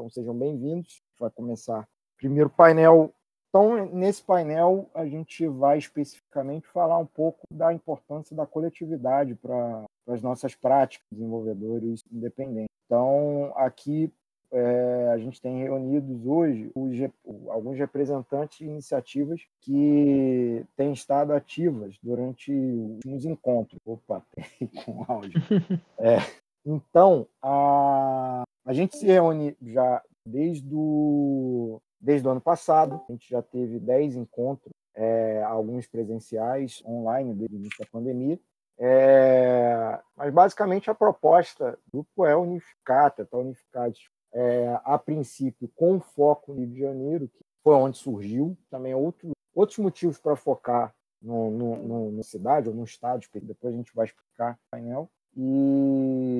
então sejam bem-vindos. Vai começar o primeiro painel. Então, nesse painel, a gente vai especificamente falar um pouco da importância da coletividade para as nossas práticas, desenvolvedores independentes. Então, aqui é, a gente tem reunidos hoje os, alguns representantes de iniciativas que têm estado ativas durante os encontros. Opa, tem com áudio. É, então, a, a gente se reúne já desde o, desde o ano passado, a gente já teve 10 encontros, é, alguns presenciais, online, desde o início da pandemia. É, mas basicamente a proposta do grupo é unificar, tentar unificar é, a princípio com foco no Rio de Janeiro, que foi onde surgiu, também outro, outros motivos para focar no, na cidade ou no estado, depois a gente vai explicar no painel. E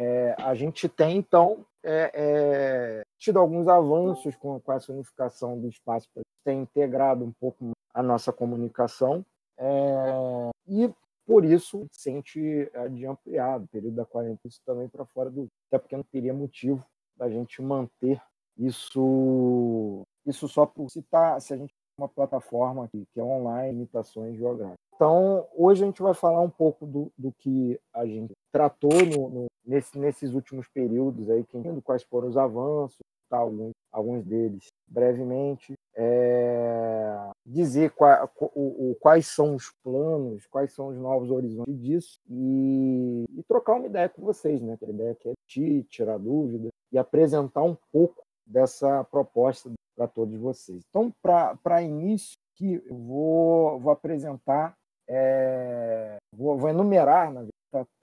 é, a gente tem, então, é, é, tido alguns avanços com, com essa unificação do espaço para ter integrado um pouco a nossa comunicação. É, e por isso sente de ampliar o período da quarentena isso também para fora do até porque não teria motivo da gente manter isso isso só por citar se a gente tem uma plataforma aqui que é online limitações geográficas então hoje a gente vai falar um pouco do, do que a gente tratou no, no, nesse, nesses últimos períodos aí que quais foram os avanços tá, alguns alguns deles brevemente é, dizer qual, o, o, quais são os planos, quais são os novos horizontes disso e, e trocar uma ideia com vocês, né? A ideia que é te tirar dúvida e apresentar um pouco dessa proposta para todos vocês. Então, para início, que eu vou, vou apresentar, é, vou, vou, enumerar na verdade,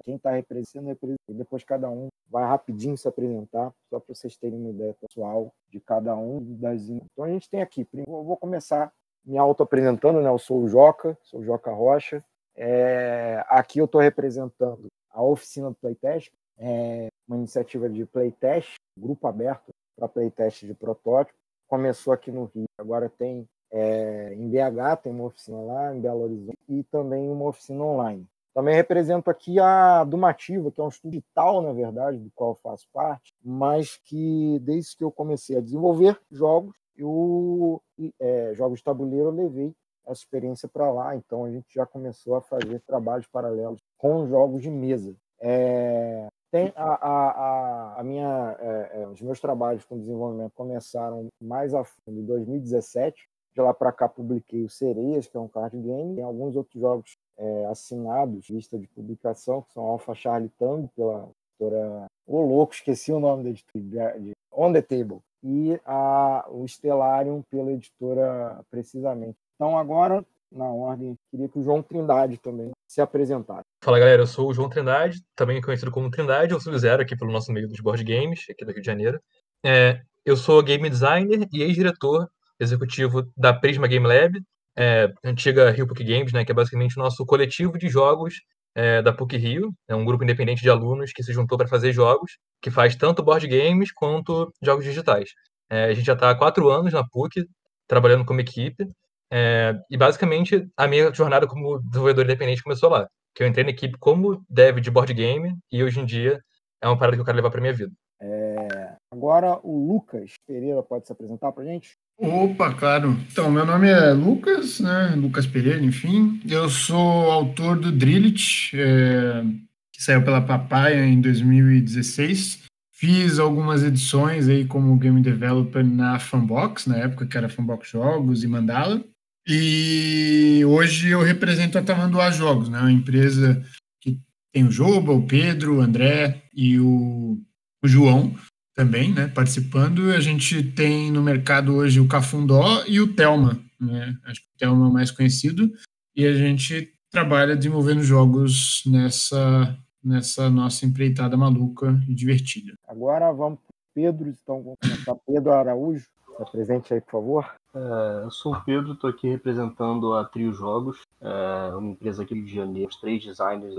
quem está representando, e depois cada um vai rapidinho se apresentar, só para vocês terem uma ideia pessoal de cada um das. Então a gente tem aqui, eu vou começar me auto-apresentando, né? Eu sou o Joca, sou o Joca Rocha. É, aqui eu estou representando a oficina do Playtest, é uma iniciativa de playtest, grupo aberto para playtest de protótipo. Começou aqui no Rio, agora tem é, em BH, tem uma oficina lá, em Belo Horizonte, e também uma oficina online. Também represento aqui a Dumativa, que é um estudo digital, na verdade, do qual faço parte, mas que desde que eu comecei a desenvolver jogos, eu, é, jogos de tabuleiro, eu levei essa experiência para lá. Então a gente já começou a fazer trabalhos paralelos com jogos de mesa. É, tem a, a, a, a minha, é, é os meus trabalhos com desenvolvimento começaram mais a fundo em 2017. De lá para cá publiquei o Sereias, que é um card game, tem alguns outros jogos é, assinados, lista de publicação, que são Alpha Charlie Tango, pela editora O Louco, esqueci o nome da editora, de On the Table, e a, o Stellarium pela editora Precisamente. Então, agora, na ordem, queria que o João Trindade também se apresentasse. Fala galera, eu sou o João Trindade, também conhecido como Trindade, ou Sub-Zero aqui pelo nosso meio dos board games, aqui do Rio de Janeiro. É, eu sou game designer e ex-diretor executivo da Prisma Game Lab, é, antiga Rio PUC Games, né, que é basicamente o nosso coletivo de jogos é, da PUC Rio. É um grupo independente de alunos que se juntou para fazer jogos, que faz tanto board games quanto jogos digitais. É, a gente já está há quatro anos na PUC, trabalhando como equipe, é, e basicamente a minha jornada como desenvolvedor independente começou lá. Que eu entrei na equipe como dev de board game, e hoje em dia é uma parada que eu quero levar para minha vida. É, agora o Lucas Pereira pode se apresentar para gente? Opa, claro. Então, meu nome é Lucas, né? Lucas Pereira, enfim. Eu sou autor do Drillit, é, que saiu pela Papaya em 2016. Fiz algumas edições aí como game developer na Fanbox, na época que era Fanbox Jogos e Mandala. E hoje eu represento a Tamanduá Jogos, né? Uma empresa que tem o Joba, o Pedro, o André e o, o João também, né, participando. A gente tem no mercado hoje o Cafundó e o Telma, né? Acho que o Telma é o mais conhecido. E a gente trabalha desenvolvendo jogos nessa nessa nossa empreitada maluca e divertida. Agora vamos para Pedro, então vamos começar. Pedro Araújo, se presente aí, por favor. É, eu sou o Pedro, estou aqui representando a Trio Jogos, é, uma empresa aqui do Rio de Janeiro, os três designers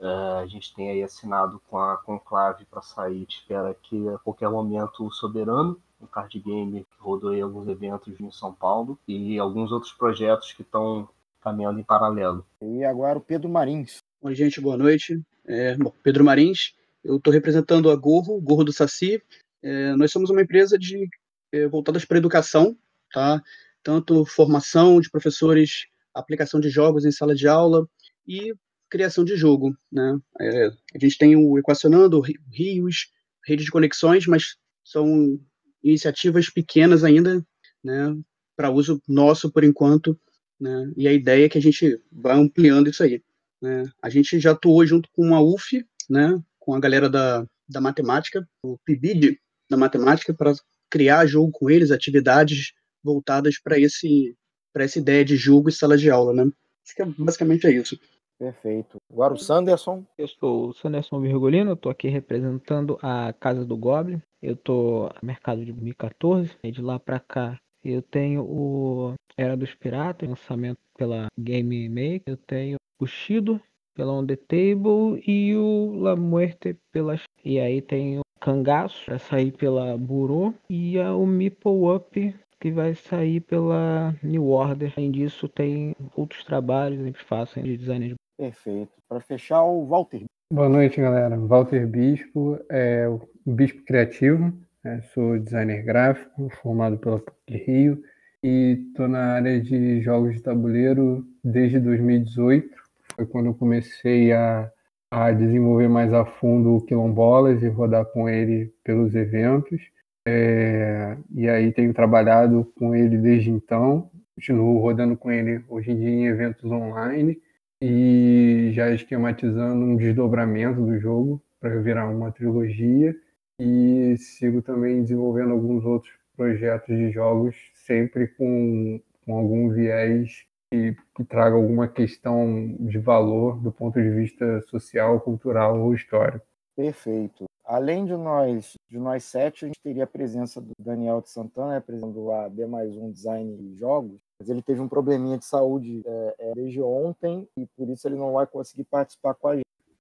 É, a gente tem aí assinado com a Conclave para sair, espera que a qualquer momento o Soberano, um card game que rodou aí alguns eventos em São Paulo, e alguns outros projetos que estão caminhando em paralelo. E agora o Pedro Marins. Oi, gente, boa noite. É, bom, Pedro Marins, eu estou representando a Gorro, Gorro do Saci, É, nós somos uma empresa de é, voltadas para educação, tá? Tanto formação de professores, aplicação de jogos em sala de aula e criação de jogo, né? É, a gente tem o Equacionando, Rios, Rede de Conexões, mas são iniciativas pequenas ainda, né? Para uso nosso por enquanto, né? E a ideia é que a gente vai ampliando isso aí. Né? A gente já atuou junto com a UF, né? Com a galera da, da matemática, o PIBID da matemática, para criar jogo com eles, atividades voltadas para esse para essa ideia de jogo e sala de aula, né? Acho que é, basicamente é isso. Perfeito. Agora o Sanderson. Eu sou o Sanderson Virgulino, eu tô aqui representando a Casa do Goblin. Eu tô no mercado de 2014, e de lá para cá eu tenho o Era dos Piratas, lançamento pela Game Maker. Eu tenho o Shido pela On The Table e o La Muerte pela... E aí tem o Cangaço para sair pela Burô e o Meeple Up que vai sair pela New Order. Além disso, tem outros trabalhos sempre faço de design. Perfeito. Para fechar, o Walter. Boa noite, galera. Walter Bispo, é o Bispo Criativo. É, sou designer gráfico, formado pela PUC Rio e estou na área de jogos de tabuleiro desde 2018. Foi quando eu comecei a, a desenvolver mais a fundo o Quilombolas e rodar com ele pelos eventos. É, e aí tenho trabalhado com ele desde então, continuo rodando com ele hoje em dia em eventos online e já esquematizando um desdobramento do jogo para virar uma trilogia e sigo também desenvolvendo alguns outros projetos de jogos sempre com, com algum viés que, que traga alguma questão de valor do ponto de vista social, cultural ou histórico. Perfeito. Além de nós, de nós sete, a gente teria a presença do Daniel de Santana, representando a D mais um Design de Jogos, mas ele teve um probleminha de saúde é, é, desde ontem e por isso ele não vai conseguir participar com a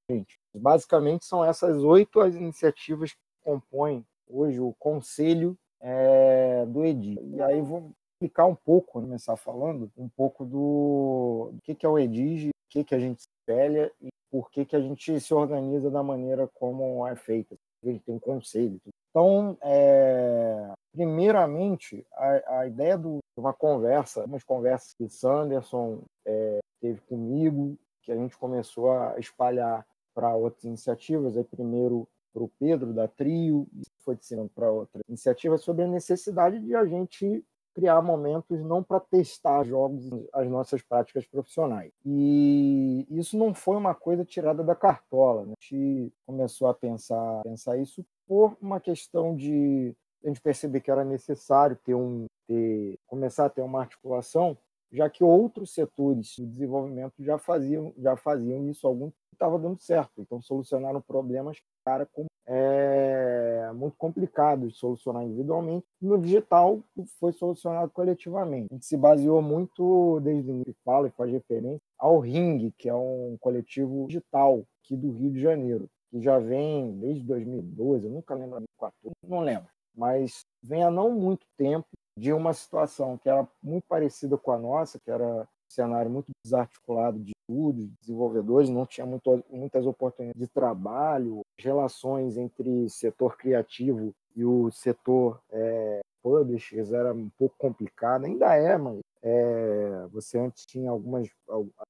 gente. Basicamente são essas oito as iniciativas que compõem hoje o conselho é, do EDI. E aí vou explicar um pouco, começar falando um pouco do, do que, que é o EDIG, o que, que a gente espelha e por que, que a gente se organiza da maneira como é feita. A gente tem um conselho. Então, é, primeiramente, a, a ideia de uma conversa, umas conversas que Sanderson é, teve comigo, que a gente começou a espalhar para outras iniciativas. Aí, primeiro para o Pedro da Trio, foi disseminando para outra iniciativa sobre a necessidade de a gente criar momentos não para testar jogos, as nossas práticas profissionais. E isso não foi uma coisa tirada da cartola. Né? A gente começou a pensar, pensar isso por uma questão de a gente perceber que era necessário ter um ter, começar a ter uma articulação, já que outros setores de desenvolvimento já faziam já faziam isso algum estava dando certo. Então solucionaram problemas cara é muito complicado de solucionar individualmente. No digital, foi solucionado coletivamente. A gente se baseou muito, desde o início, fala e faz referência ao Ring, que é um coletivo digital aqui do Rio de Janeiro, que já vem desde 2012, eu nunca lembro, 2014, não lembro, mas vem há não muito tempo de uma situação que era muito parecida com a nossa, que era um cenário muito desarticulado de estúdios, desenvolvedores, não tinha muito, muitas oportunidades de trabalho, relações entre setor criativo e o setor é, publishers era um pouco complicado, ainda é, mas é, você antes tinha algumas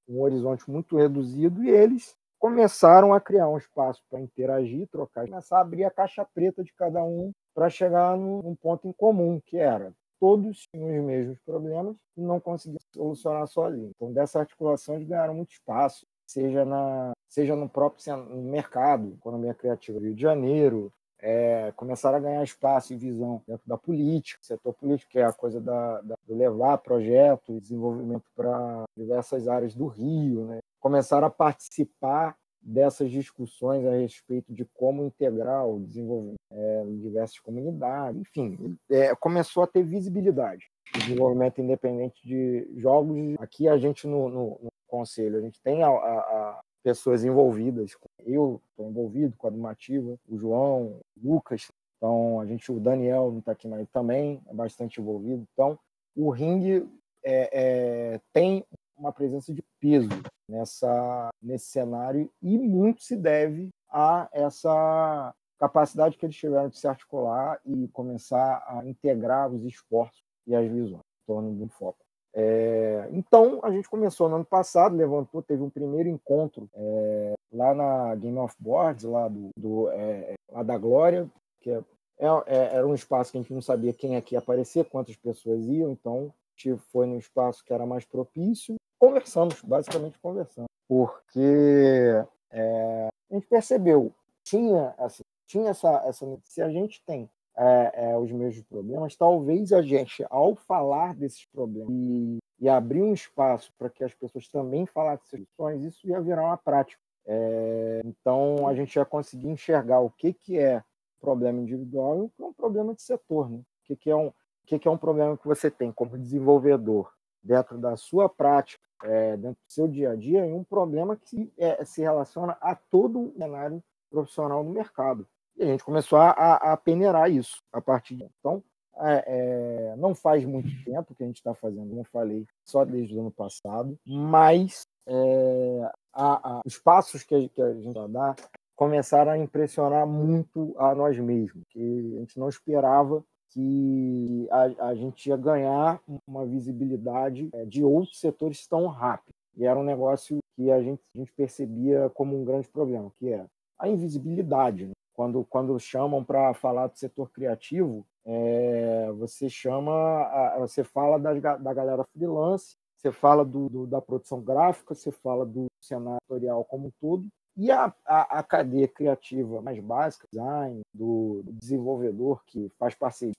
um horizonte muito reduzido e eles começaram a criar um espaço para interagir, trocar, começar a abrir a caixa preta de cada um para chegar num ponto em comum, que era todos tinham os mesmos problemas e não conseguiam solucionar sozinhos. Então, dessa articulação, eles ganharam muito espaço, seja, na, seja no próprio no mercado, economia criativa do Rio de Janeiro, é, começaram a ganhar espaço e visão dentro da política, setor político, que é a coisa da, da levar projeto e desenvolvimento para diversas áreas do Rio, né? começaram a participar dessas discussões a respeito de como integrar o desenvolvimento é, em diversas comunidades, enfim, é, começou a ter visibilidade. Desenvolvimento independente de jogos. Aqui a gente no, no, no conselho, a gente tem a, a, a pessoas envolvidas. Eu estou envolvido com a Dumativa, o João, o Lucas. Então, a gente, o Daniel não está aqui, mas também é bastante envolvido. Então, o ringue é, é, tem uma presença de peso nessa, nesse cenário e muito se deve a essa capacidade que eles tiveram de se articular e começar a integrar os esforços e as visões em torno de um foco. É, então, a gente começou no ano passado, levantou, teve um primeiro encontro é, lá na Game of Boards, lá, do, do é, lá da Glória, que é, é, é, era um espaço que a gente não sabia quem aqui ia aparecer, quantas pessoas iam, então foi no espaço que era mais propício, conversamos, basicamente conversamos, porque é, a gente percebeu, tinha, assim, tinha essa, essa. Se a gente tem é, é, os mesmos problemas, talvez a gente, ao falar desses problemas e, e abrir um espaço para que as pessoas também falassem soluções, isso ia virar uma prática. É, então, a gente ia conseguir enxergar o que, que é problema individual e o que é um problema de setor. Né? O, que, que, é um, o que, que é um problema que você tem como desenvolvedor dentro da sua prática, é, dentro do seu dia a dia, e um problema que é, se relaciona a todo o cenário profissional no mercado. E a gente começou a, a, peneirar isso a partir de então. É, é, não faz muito tempo que a gente está fazendo, como falei, só desde o ano passado, mas é, a, a, os passos que a, que a gente vai dar começaram a impressionar muito a nós mesmos, que a gente não esperava que a, a gente ia ganhar uma visibilidade é, de outros setores tão rápido. E era um negócio que a gente, a gente percebia como um grande problema, que é a invisibilidade. Né? Quando, quando chamam para falar do setor criativo, é, você chama, você fala da, da galera freelance, você fala do, do, da produção gráfica, você fala do cenário editorial como um todo, e a, a, a, cadeia criativa mais básica, design, do, do desenvolvedor que faz parceria,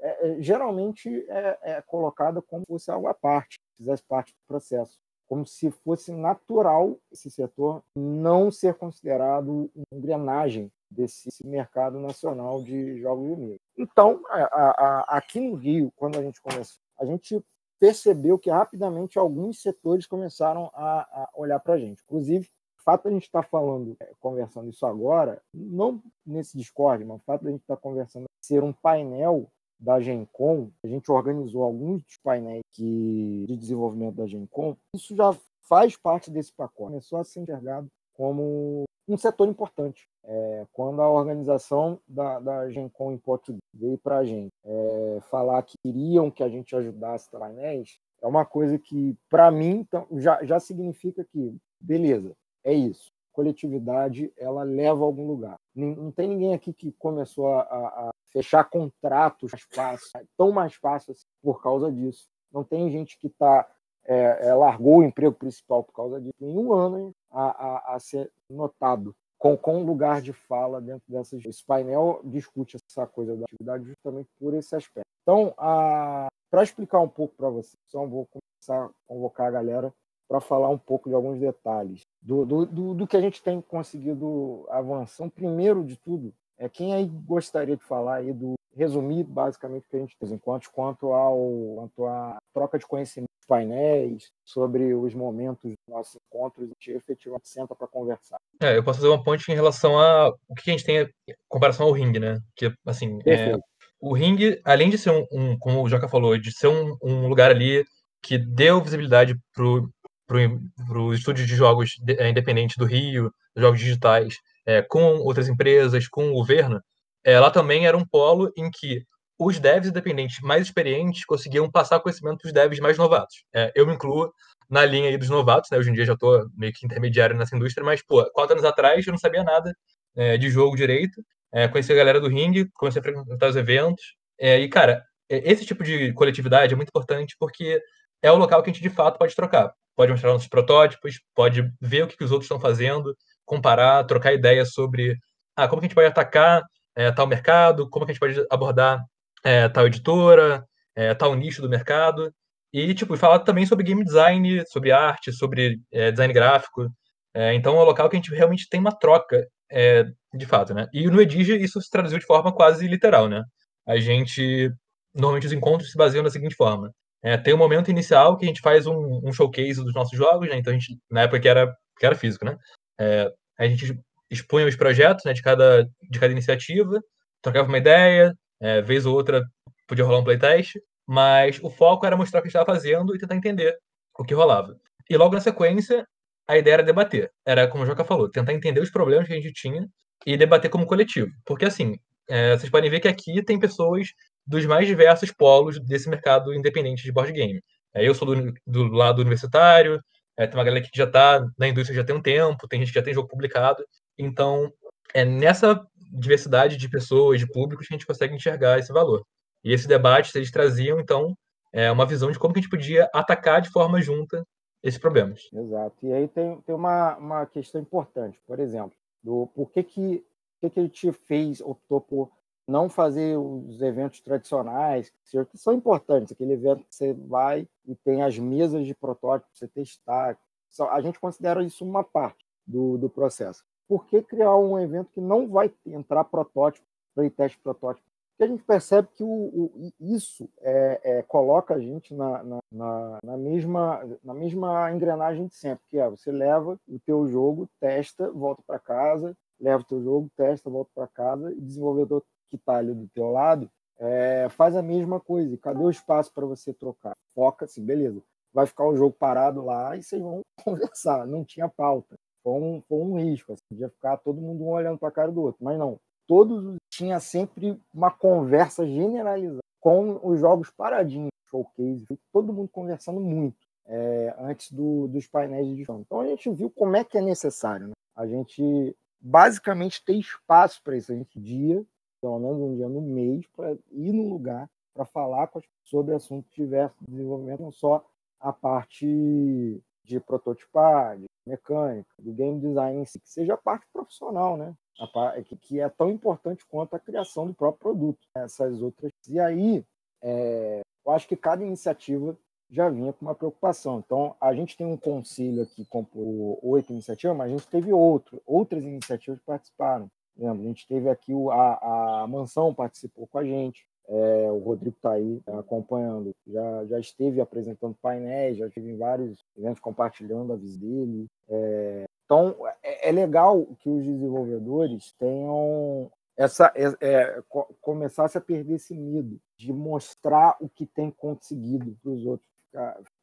é, é, geralmente é, é, colocada como se fosse algo à parte, fizesse parte do processo como se fosse natural esse setor não ser considerado uma engrenagem desse mercado nacional de jogos de mesa. Então, a, aqui no Rio, quando a gente começou, a gente percebeu que rapidamente alguns setores começaram a, a olhar para a gente. Inclusive, fato de a gente estar tá falando, é, conversando isso agora, não nesse Discord, mas o fato de a gente estar tá conversando ser um painel da Gencom, a gente organizou alguns dos painéis que, de desenvolvimento da Gencom, isso já faz parte desse pacote. Começou a ser enxergado como um setor importante. É, quando a organização da, da Gencom em Português veio para a gente é, falar que queriam que a gente ajudasse painéis, é uma coisa que, para mim, então, já, já significa que, beleza, é isso coletividade ela leva a algum lugar. Não tem ninguém aqui que começou a, a fechar contratos mais fácil, tão mais fácil assim, por causa disso. Não tem gente que tá, é, é, largou o emprego principal por causa disso. Em um ano a, a, a ser notado com, com lugar de fala dentro dessas. Esse painel discute essa coisa da atividade justamente por esse aspecto. Então, para explicar um pouco para vocês, só vou começar a convocar a galera para falar um pouco de alguns detalhes do, do, do, do, que a gente tem conseguido avançar. Primeiro de tudo, é quem aí gostaria de falar aí do resumir basicamente o que a gente fez enquanto quanto ao quanto à troca de conhecimentos painéis sobre os momentos dos nossos encontros a gente efetivamente senta para conversar. É, eu posso fazer uma ponte em relação a o que a gente tem em comparação ao ringue, né? Que assim, é, o ringue, além de ser um, um, como o Joca falou, de ser um, um lugar ali que deu visibilidade pro para o estúdio de jogos é, independente do Rio, jogos digitais, é, com outras empresas, com o governo, é, lá também era um polo em que os devs independentes mais experientes conseguiam passar conhecimento para os devs mais novatos. Eu me incluo na linha aí dos novatos, né? Hoje em dia já estou meio que intermediário nessa indústria, mas, pô, quatro anos atrás eu não sabia nada de jogo direito. Conheci a galera do ringue, comecei a frequentar os eventos. E, cara, esse tipo de coletividade é muito importante porque é o local que a gente de fato pode trocar pode mostrar nossos protótipos, pode ver o que, que os outros estão fazendo, comparar, trocar ideias sobre ah, como que a gente pode atacar é, tal mercado, como que a gente pode abordar é, tal editora, é, tal nicho do mercado, e tipo, falar também sobre game design, sobre arte, sobre design gráfico. Então é um local que a gente realmente tem uma troca, de fato, né? E no Edige isso se traduziu de forma quase literal, né? A gente, normalmente os encontros se baseiam da seguinte forma. É, tem um momento inicial que a gente faz um, um, showcase dos nossos jogos, né? Então a gente, na época que era, que era físico, né? É, a gente expunha os projetos né, de, cada, de cada iniciativa, trocava uma ideia, é, vez ou outra podia rolar um playtest, mas o foco era mostrar o que a gente estava fazendo e tentar entender o que rolava. E logo na sequência, a ideia era debater. Era, como o Joca falou, tentar entender os problemas que a gente tinha e debater como coletivo. Porque, assim, é, vocês podem ver que aqui tem pessoas dos mais diversos polos desse mercado independente de board game. É, eu sou do, do lado universitário, é, tem uma galera que já está na indústria já tem um tempo, tem gente que já tem jogo publicado. Então, é nessa diversidade de pessoas, de públicos, que a gente consegue enxergar esse valor. E esse debate, eles traziam, então, é, uma visão de como que a gente podia atacar de forma junta esses problemas. Exato. E aí tem, tem uma, uma questão importante, por exemplo, do por que que, que, que ele fez, optou por não fazer os eventos tradicionais, que são importantes, aquele evento que você vai e tem as mesas de protótipo para você testar. A gente considera isso uma parte do, do processo. Por que criar um evento que não vai entrar protótipo, playtest protótipo? Porque a gente percebe que o, o isso é, é, coloca a gente na, na, na, na, mesma, na mesma engrenagem de sempre, que é você leva o teu jogo, testa, volta para casa, leva o teu jogo, testa, volta para casa, e o desenvolvedor que está ali do teu lado é, faz a mesma coisa. Cadê o espaço para você trocar? Foca-se, beleza. Vai ficar o jogo parado lá e vocês vão conversar. Não tinha pauta. Foi um, foi um risco. Assim, podia ficar todo mundo um olhando para a cara do outro. Mas não. Todos tinha sempre uma conversa generalizada com os jogos paradinhos, showcase, todo mundo conversando muito é, antes do, dos painéis de jogo. Então a gente viu como é que é necessário. Né? A gente basicamente ter espaço para isso. A gente dia pelo menos um dia no mês, para ir no lugar para falar com as pessoas sobre assuntos diversos de desenvolvimento, não só a parte de prototipar, de mecânica, do game design em si, que seja a parte profissional, né? A, que é tão importante quanto a criação do próprio produto. Essas outras. E aí, é, eu acho que cada iniciativa já vinha com uma preocupação. Então, a gente tem um conselho aqui com oito iniciativas, mas a gente teve outro, outras iniciativas que participaram. A gente teve aqui o, a, a Mansão participou com a gente, é, o Rodrigo está aí é, acompanhando, já, já esteve apresentando painéis, já esteve em vários eventos compartilhando a visita dele. É, então, é, é, legal que os desenvolvedores tenham essa é, é começasse a perder esse medo de mostrar o que tem conseguido para os outros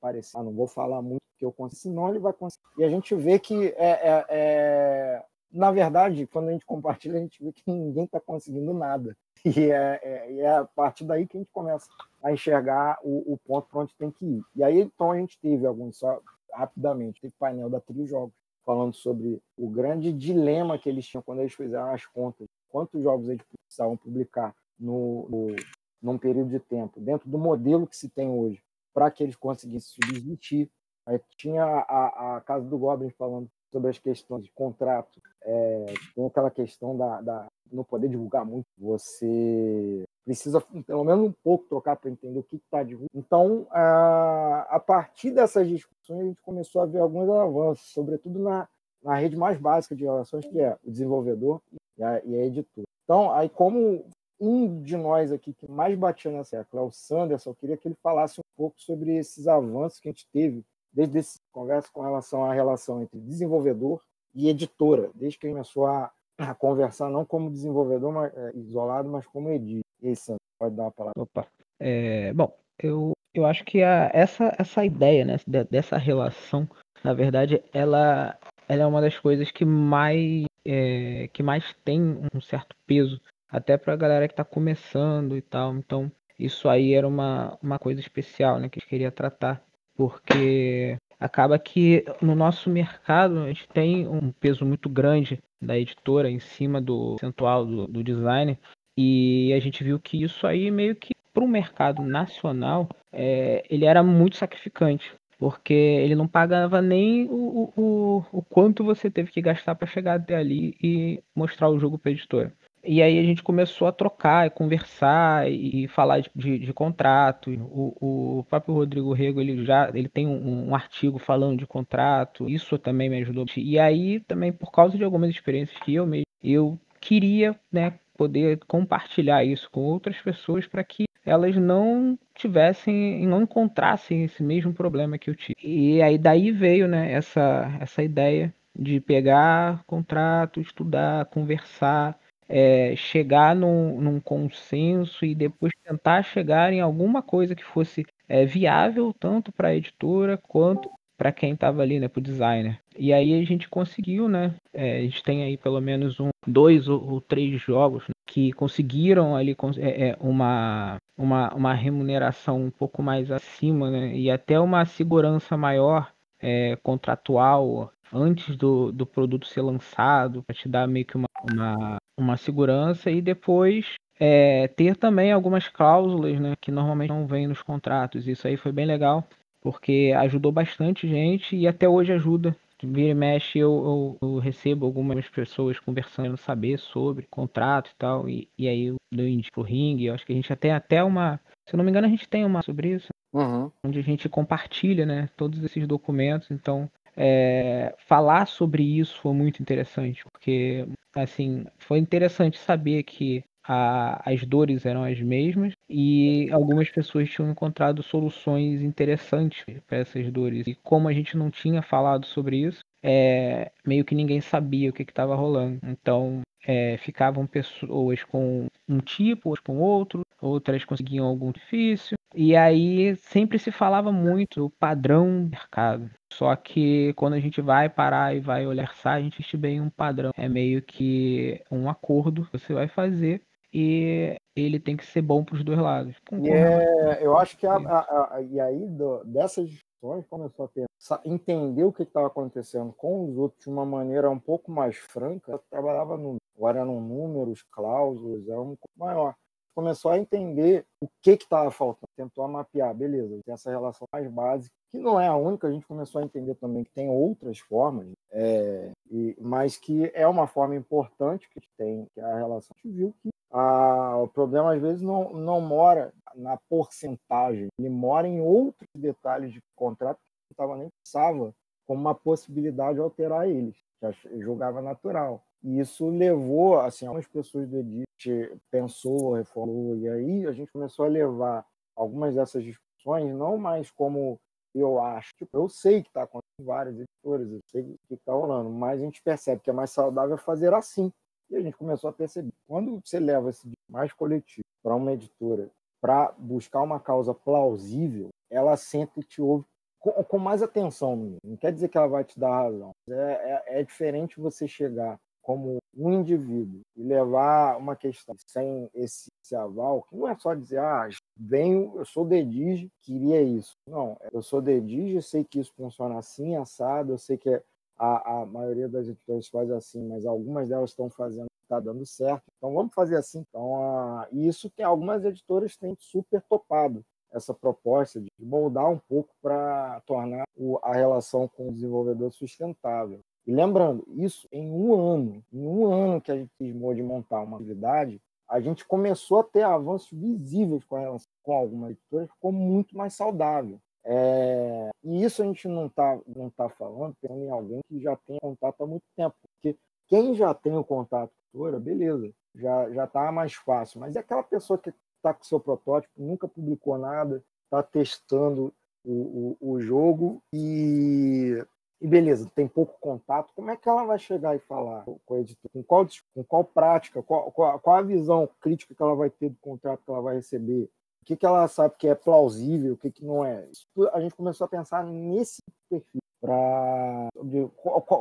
parecer, ah, não vou falar muito que eu consigo, senão ele vai conseguir. E a gente vê que é, é, é na verdade, quando a gente compartilha, a gente vê que ninguém está conseguindo nada. E é, é, é, a partir daí que a gente começa a enxergar o, o ponto para onde tem que ir. E aí, então, a gente teve alguns, só rapidamente, teve painel da Trio Jogos, falando sobre o grande dilema que eles tinham quando eles fizeram as contas, quantos jogos eles precisavam publicar no, no, num período de tempo, dentro do modelo que se tem hoje, para que eles conseguissem subsistir. Aí tinha a, a Casa do Goblin falando sobre as questões de contrato, é, tem aquela questão da, da não poder divulgar muito, você precisa pelo menos um pouco trocar para entender o que está divulgando. Então, a, a partir dessas discussões, a gente começou a ver alguns avanços, sobretudo na, na rede mais básica de relações, que é o desenvolvedor e a, e a editora. Então, aí como um de nós aqui que mais batia nessa tecla o Sanderson, eu queria que ele falasse um pouco sobre esses avanços que a gente teve desde essa conversa com relação à relação entre desenvolvedor e editora, desde que começou a, a conversar não como desenvolvedor mas, é, isolado, mas como editor. E aí, Sandro, pode dar uma palavra. Opa. É, bom, eu, eu acho que a, essa, essa ideia né, dessa relação, na verdade, ela, ela é uma das coisas que mais, é, que mais tem um certo peso, até para a galera que está começando e tal. Então, isso aí era uma, uma coisa especial né, que a gente queria tratar porque acaba que no nosso mercado a gente tem um peso muito grande da editora em cima do percentual do, do design e a gente viu que isso aí meio que para o mercado nacional é, ele era muito sacrificante porque ele não pagava nem o, o, o quanto você teve que gastar para chegar até ali e mostrar o jogo para a editora. E aí a gente começou a trocar, conversar e falar de, de, de contrato. O, o próprio Rodrigo Rego ele já ele tem um, um, artigo falando de contrato. Isso também me ajudou. E aí também por causa de algumas experiências que eu mesmo eu queria, né, poder compartilhar isso com outras pessoas para que elas não tivessem, não encontrassem esse mesmo problema que eu tive. E aí daí veio, né, essa essa ideia de pegar contrato, estudar, conversar é, chegar num, num, consenso e depois tentar chegar em alguma coisa que fosse é, viável tanto para a editora quanto para quem estava ali, né, para o designer. E aí a gente conseguiu, né? É, a gente tem aí pelo menos um, dois ou, ou três jogos né, que conseguiram ali é, é, uma, uma, uma remuneração um pouco mais acima, né? E até uma segurança maior é, contratual antes do, do produto ser lançado, para te dar meio que uma, uma, uma segurança e depois é, ter também algumas cláusulas né, que normalmente não vêm nos contratos. Isso aí foi bem legal, porque ajudou bastante gente e até hoje ajuda. Vira e mexe, eu, eu, eu recebo algumas pessoas conversando, saber sobre contrato e tal, e, e aí eu dou indico pro ringue. Eu acho que a gente até até uma. Se eu não me engano, a gente tem uma sobre isso. Uhum. Onde a gente compartilha né, todos esses documentos. Então, é, falar sobre isso foi muito interessante, porque assim foi interessante saber que a, as dores eram as mesmas e algumas pessoas tinham encontrado soluções interessantes para essas dores. E como a gente não tinha falado sobre isso, é, meio que ninguém sabia o que estava rolando. Então, é, ficavam pessoas com um tipo, outras com outro, outras conseguiam algum difícil. E aí sempre se falava muito do padrão mercado. Só que quando a gente vai parar e vai olhar, a gente existe bem um padrão. É meio que um acordo que você vai fazer e ele tem que ser bom para os dois lados. E é, eu acho que a, a, a, e aí do, dessas discussões começou a pensar, entender o que estava acontecendo com os outros de uma maneira um pouco mais franca. Eu trabalhava no, agora eram números, cláusulas, era um pouco maior. Começou a entender o que estava faltando, tentou mapear, beleza, essa relação mais básica, que não é a única, a gente começou a entender também que tem outras formas, é, e, mas que é uma forma importante que tem, que é a relação. A gente viu que ah, o problema às vezes não, não mora na porcentagem, ele mora em outros detalhes de contrato que não estava nem pensava como uma possibilidade de alterar eles, já julgava natural. E isso levou, assim, algumas pessoas do Edit pensou, reformou, e aí a gente começou a levar algumas dessas discussões não mais como eu acho, tipo, eu sei que está acontecendo várias editoras, eu sei que está rolando, mas a gente percebe que é mais saudável fazer assim, e a gente começou a perceber, quando você leva esse mais coletivo para uma editora para buscar uma causa plausível, ela senta e te ouve com, com mais atenção. Não quer dizer que ela vai te dar razão. É, é, é diferente você chegar como um indivíduo e levar uma questão sem esse, esse, aval, que não é só dizer, ah, venho, eu sou Dedige, queria isso. Não, eu sou Dedige, sei que isso funciona assim, assado, eu sei que é a, a maioria das editoras faz assim, mas algumas delas estão fazendo, está dando certo. Então vamos fazer assim. Então, a, isso tem algumas editoras têm super topado essa proposta de moldar um pouco para tornar a relação com o desenvolvedor sustentável. E lembrando, isso em um ano, em um ano que a gente quis de montar uma atividade, a gente começou a ter avanços visíveis com, relação, com algumas editoras, ficou muito mais saudável. É, e isso a gente não está não tá falando pensando em alguém que já tem contato há muito tempo, porque quem já tem o contato com a beleza, já já está mais fácil. Mas é aquela pessoa que está com seu protótipo, nunca publicou nada, está testando o, o, o, jogo e, e beleza, tem pouco contato. Como é que ela vai chegar e falar com o editor? Com qual, com qual prática? Qual, qual, qual a visão crítica que ela vai ter do contrato que ela vai receber? o que, que ela sabe que é plausível, o que, que não é. A gente começou a pensar nesse perfil para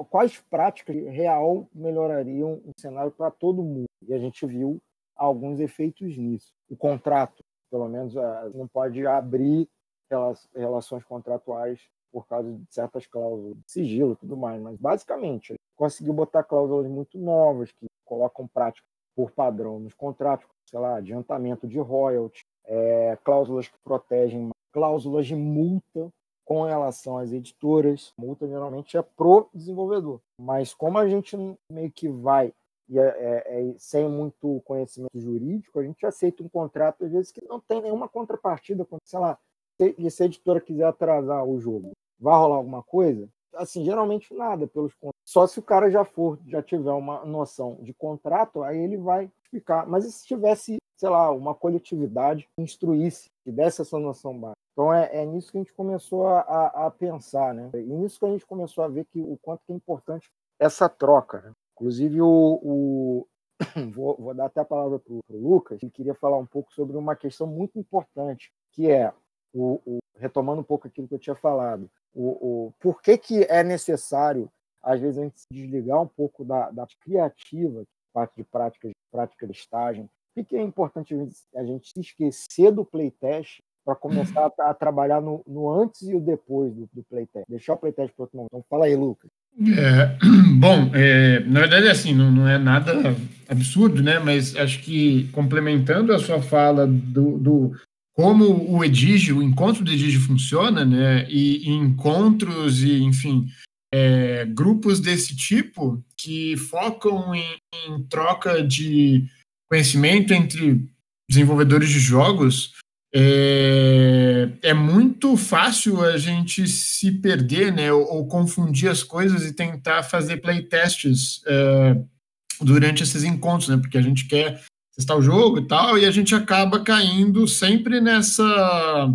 quais práticas real melhorariam o cenário para todo mundo. E a gente viu alguns efeitos nisso. O contrato, pelo menos, é, não pode abrir relações contratuais por causa de certas cláusulas de sigilo e tudo mais, mas basicamente conseguiu botar cláusulas muito novas que colocam prática por padrão nos contratos, sei lá, adiantamento de royalties, é, cláusulas que protegem, cláusulas de multa com relação às editoras. Multa geralmente é pro desenvolvedor, mas como a gente meio que vai e é, é, é, sem muito conhecimento jurídico, a gente aceita um contrato às vezes que não tem nenhuma contrapartida, sei lá, se, se a editora quiser atrasar o jogo, vai rolar alguma coisa? Assim, geralmente nada pelos só se o cara já for, já tiver uma noção de contrato, aí ele vai explicar. Mas e se tivesse sei lá, uma coletividade que instruísse, que desse essa noção básica. Então é, é nisso que a gente começou a, a, pensar, né? E nisso que a gente começou a ver que o quanto que é importante essa troca. Né? Inclusive o, o... Vou, vou, dar até a palavra para o Lucas, ele queria falar um pouco sobre uma questão muito importante, que é o, o, retomando um pouco aquilo que eu tinha falado, o, o, por que, que é necessário, às vezes, a gente se desligar um pouco da, da criativa, parte de prática, de prática de estágio, por que é importante a gente se esquecer do playtest para começar a, a trabalhar no, no, antes e o depois do, do playtest? Deixar o playtest para outro momento. Então, fala aí, Lucas. É, bom, é, na verdade, assim, não, não, é nada absurdo, né? Mas acho que complementando a sua fala do, do como o Edige, o encontro do Edige funciona, né? E, e encontros e, enfim, é, grupos desse tipo que focam em, em troca de conhecimento entre desenvolvedores de jogos, é, é, muito fácil a gente se perder, né, ou, ou, confundir as coisas e tentar fazer playtests é, durante esses encontros, né, porque a gente quer testar o jogo e tal, e a gente acaba caindo sempre nessa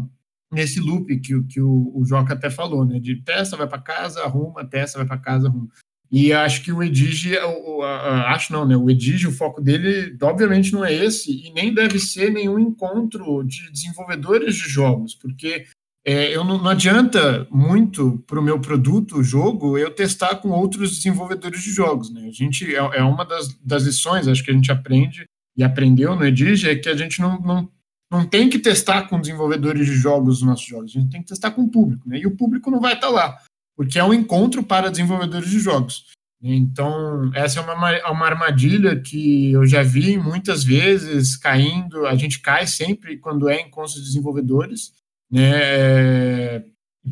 nesse loop que, que o, o Joca até falou, né, de testa, vai para casa, arruma, testa, vai para casa, arruma. E acho que o Edige, o, acho não, né? O Edige, o foco dele, obviamente, não é esse, e nem deve ser nenhum encontro de desenvolvedores de jogos, porque é, eu não, não, adianta muito para o meu produto, o jogo, eu testar com outros desenvolvedores de jogos, né? A gente é, é uma das, das lições, acho que a gente aprende e aprendeu no Edige, é que a gente não, não, não tem que testar com desenvolvedores de jogos os nossos jogos, a gente tem que testar com o público, né? E o público não vai estar lá porque é um encontro para desenvolvedores de jogos. Então, essa é uma, é uma armadilha que eu já vi muitas vezes caindo, a gente cai sempre quando é encontro de desenvolvedores, né?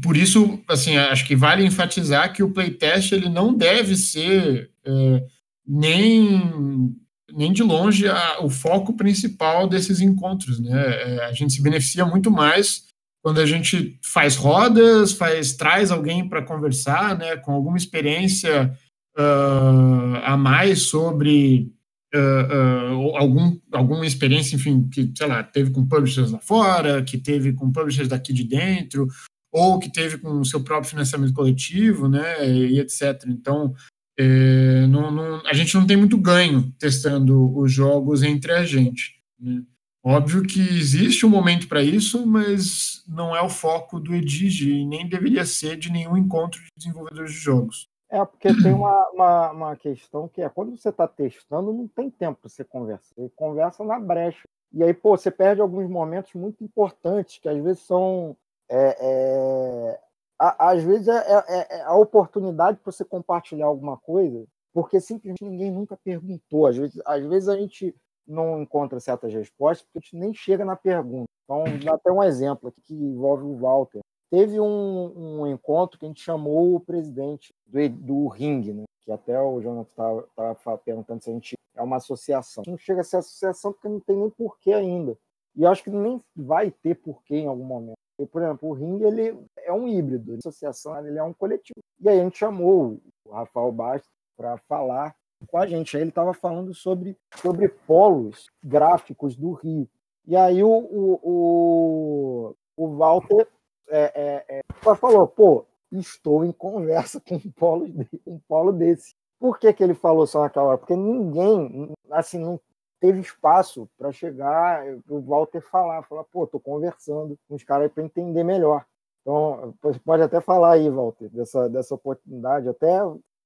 Por isso, assim, acho que vale enfatizar que o playtest ele não deve ser é, nem, nem de longe a, o foco principal desses encontros, né? É, a gente se beneficia muito mais quando a gente faz rodas, faz traz alguém para conversar, né, com alguma experiência uh, a mais sobre uh, uh, algum, alguma experiência, enfim, que, sei lá, teve com publishers lá fora, que teve com publishers daqui de dentro, ou que teve com o seu próprio financiamento coletivo, né, e etc. Então, é, não, não, a gente não tem muito ganho testando os jogos entre a gente. Né? Óbvio que existe um momento para isso, mas não é o foco do Edige e nem deveria ser de nenhum encontro de desenvolvedores de jogos. É, porque tem uma, uma, uma questão que é quando você está testando, não tem tempo para você conversar. Você conversa na brecha. E aí, pô, você perde alguns momentos muito importantes, que às vezes são. É, é, a, às vezes é, é, é a oportunidade para você compartilhar alguma coisa, porque simplesmente ninguém nunca perguntou. Às vezes, às vezes a gente não encontra certas respostas porque a gente nem chega na pergunta. Então, dá até um exemplo aqui que envolve o Walter. Teve um, um encontro que a gente chamou o presidente do, do Ring, né? que até o Jonathan estava perguntando se a gente é uma associação. Não chega a ser associação porque não tem nem porquê ainda. E acho que nem vai ter porquê em algum momento. E, por exemplo, o Ring ele é um híbrido, a associação ele é um coletivo. E aí a gente chamou o Rafael Bastos para falar com a gente. Aí ele estava falando sobre, sobre polos gráficos do Rio. E aí o, o, o, o Walter é, é, é, falou, pô, estou em conversa com um polo, um polo desse. Por que, que ele falou só naquela hora? Porque ninguém, assim, não teve espaço para chegar, o Walter falar, falar, pô, estou conversando com os caras para entender melhor. Então, pode até falar aí, Walter, dessa, dessa oportunidade, até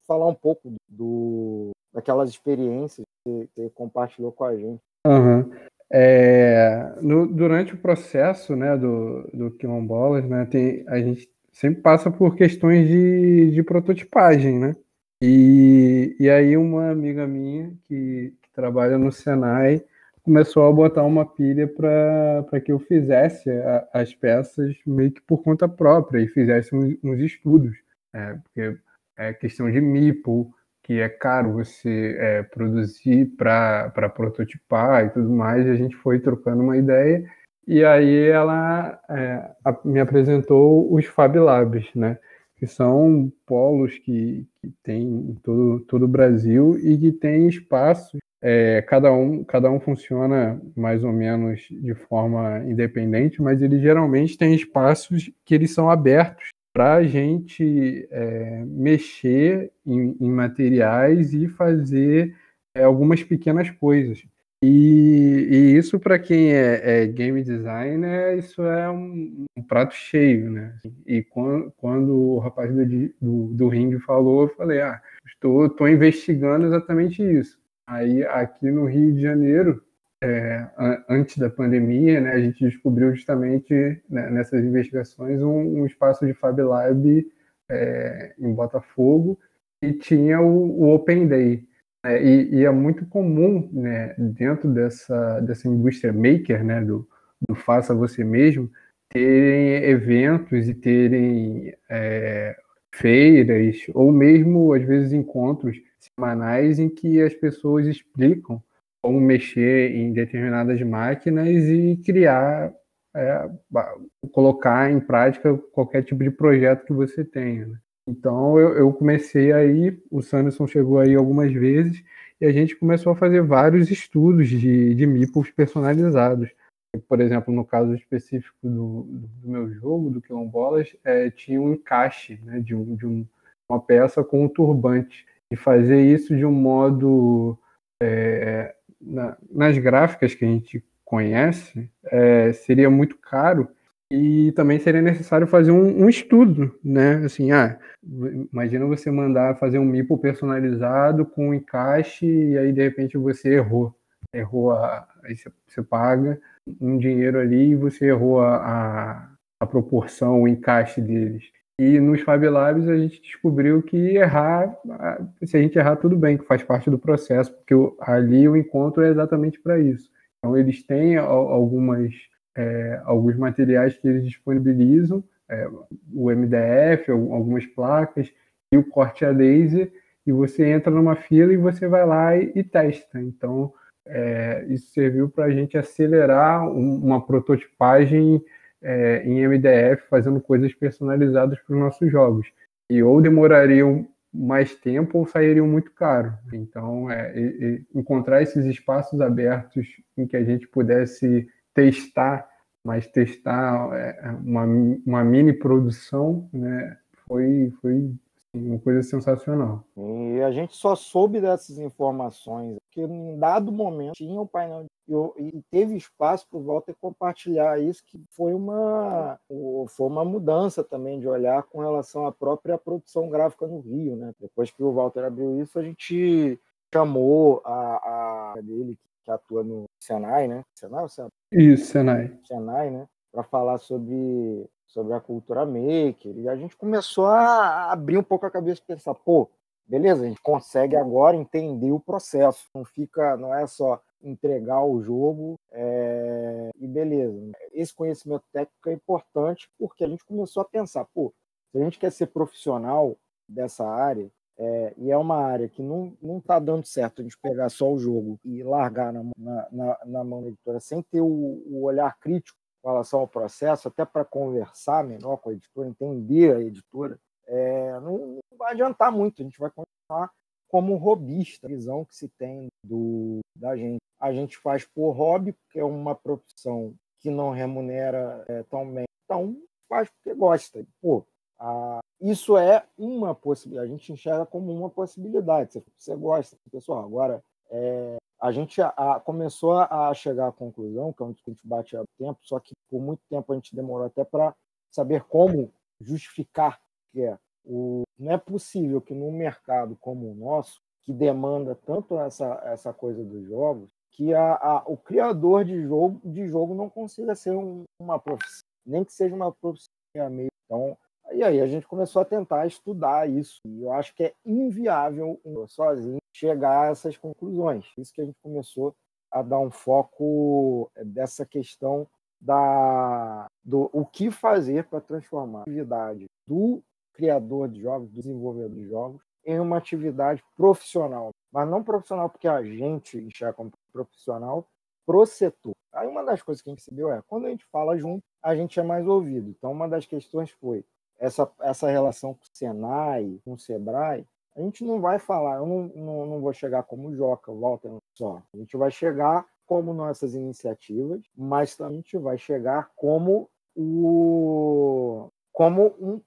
falar um pouco do, daquelas experiências que você compartilhou com a gente. Uhum. É, no, durante o processo né, do, do Quilombolas, né, tem, a gente sempre passa por questões de, de prototipagem, né? E, e aí uma amiga minha que, trabalha no Senai começou a botar uma pilha para que eu fizesse a, as peças meio que por conta própria e fizesse uns, uns estudos. É, porque é questão de MIPO, que é caro você é, produzir para prototipar e tudo mais, e a gente foi trocando uma ideia, e aí ela é, a, me apresentou os Fab Labs, né? que são polos que, que tem em todo, todo o Brasil e que tem espaços, é, cada, um, cada um funciona mais ou menos de forma independente, mas eles geralmente têm espaços que eles são abertos para a gente é, mexer em, em, materiais e fazer é, algumas pequenas coisas. E, e isso, para quem é, é, game designer, isso é um, um, prato cheio, né? E quando, quando o rapaz do, do, do ringue falou, eu falei, ah, estou, estou investigando exatamente isso. Aí, aqui no Rio de Janeiro, é, antes da pandemia, né, a gente descobriu justamente né, nessas investigações um, um, espaço de Fab Lab é, em Botafogo e tinha o, o Open Day. É, e, e, é muito comum, né, dentro dessa, dessa indústria maker, né, do, do faça você mesmo, terem eventos e terem é, feiras, ou mesmo, às vezes, encontros semanais em que as pessoas explicam como mexer em determinadas máquinas e criar, é, colocar em prática qualquer tipo de projeto que você tenha. Né? Então eu, eu, comecei aí, o Sanderson chegou aí algumas vezes e a gente começou a fazer vários estudos de, de personalizados. Por exemplo, no caso específico do, do meu jogo, do Quilombolas, é, tinha um encaixe né, de, um, de um, uma peça com um turbante. E fazer isso de um modo. É, na, nas gráficas que a gente conhece, é, seria muito caro e também seria necessário fazer um, um, estudo, né? Assim, ah, imagina você mandar fazer um MIPO personalizado com um encaixe e aí de repente você errou, errou a, aí você, paga um dinheiro ali e você errou a, a, a proporção, o encaixe deles. E nos Fab Labs a gente descobriu que errar, se a gente errar, tudo bem, que faz parte do processo, porque ali o encontro é exatamente para isso. Então eles têm algumas é, alguns materiais que eles disponibilizam, é, o MDF, algumas placas e o corte a laser, e você entra numa fila e você vai lá e, e testa. Então, é, isso serviu para a gente acelerar um, uma prototipagem é, em MDF, fazendo coisas personalizadas para os nossos jogos. E ou demorariam mais tempo ou sairiam muito caro. Então, é, e encontrar esses espaços abertos em que a gente pudesse testar, mas testar é, uma, uma mini produção, né, foi, foi uma coisa sensacional. E a gente só soube dessas informações porque em dado momento tinha um painel e teve espaço para o Walter compartilhar isso, que foi uma, foi uma mudança também de olhar com relação à própria produção gráfica no Rio. Né? Depois que o Walter abriu isso, a gente chamou a, a dele, que atua no Senai, né? Senai ou Senai? Isso, Senai. Senai, né? Para falar sobre, sobre a cultura maker. E a gente começou a abrir um pouco a cabeça e pensar, pô, beleza, a gente consegue agora entender o processo. Não fica, não é só entregar o jogo é, e beleza. Esse conhecimento técnico é importante porque a gente começou a pensar, pô, se a gente quer ser profissional dessa área, é, e é uma área que não está dando certo a gente pegar só o jogo e largar na, na, na mão da editora sem ter o, o olhar crítico com relação ao processo, até para conversar melhor com a editora, entender a editora, é, não, não, vai adiantar muito. A gente vai continuar como robista, a visão que se tem do, da gente. A gente faz por hobby, porque é uma profissão que não remunera é, tão bem. Então, faz porque gosta. Pô, a, isso é uma possibilidade, a gente enxerga como uma possibilidade. Você, você gosta, pessoal. Agora, é, a gente a, a, começou a chegar à conclusão, que é onde a gente bate há tempo, só que por muito tempo a gente demorou até para saber como justificar que é o, não é possível que num mercado como o nosso, que demanda tanto essa, essa coisa dos jogos, que a, a, o criador de jogo, de jogo não consiga ser um, uma profissão, nem que seja uma profissão meio. Então, e aí a gente começou a tentar estudar isso. E eu acho que é inviável sozinho chegar a essas conclusões. Isso que a gente começou a dar um foco eh, dessa questão da do o que fazer para transformar a atividade do criador de jogos, do desenvolvedor de jogos, em uma atividade profissional. Mas não profissional porque a gente enxerga como profissional pro setor. Aí uma das coisas que a gente percebeu é, quando a gente fala junto, a gente é mais ouvido. Então uma das questões foi essa, essa relação com o Senai, com o Sebrae, a gente não vai falar, eu não, não, não vou chegar como Joca, Walter só. A gente vai chegar como nossas iniciativas, mas a gente vai chegar como o como um,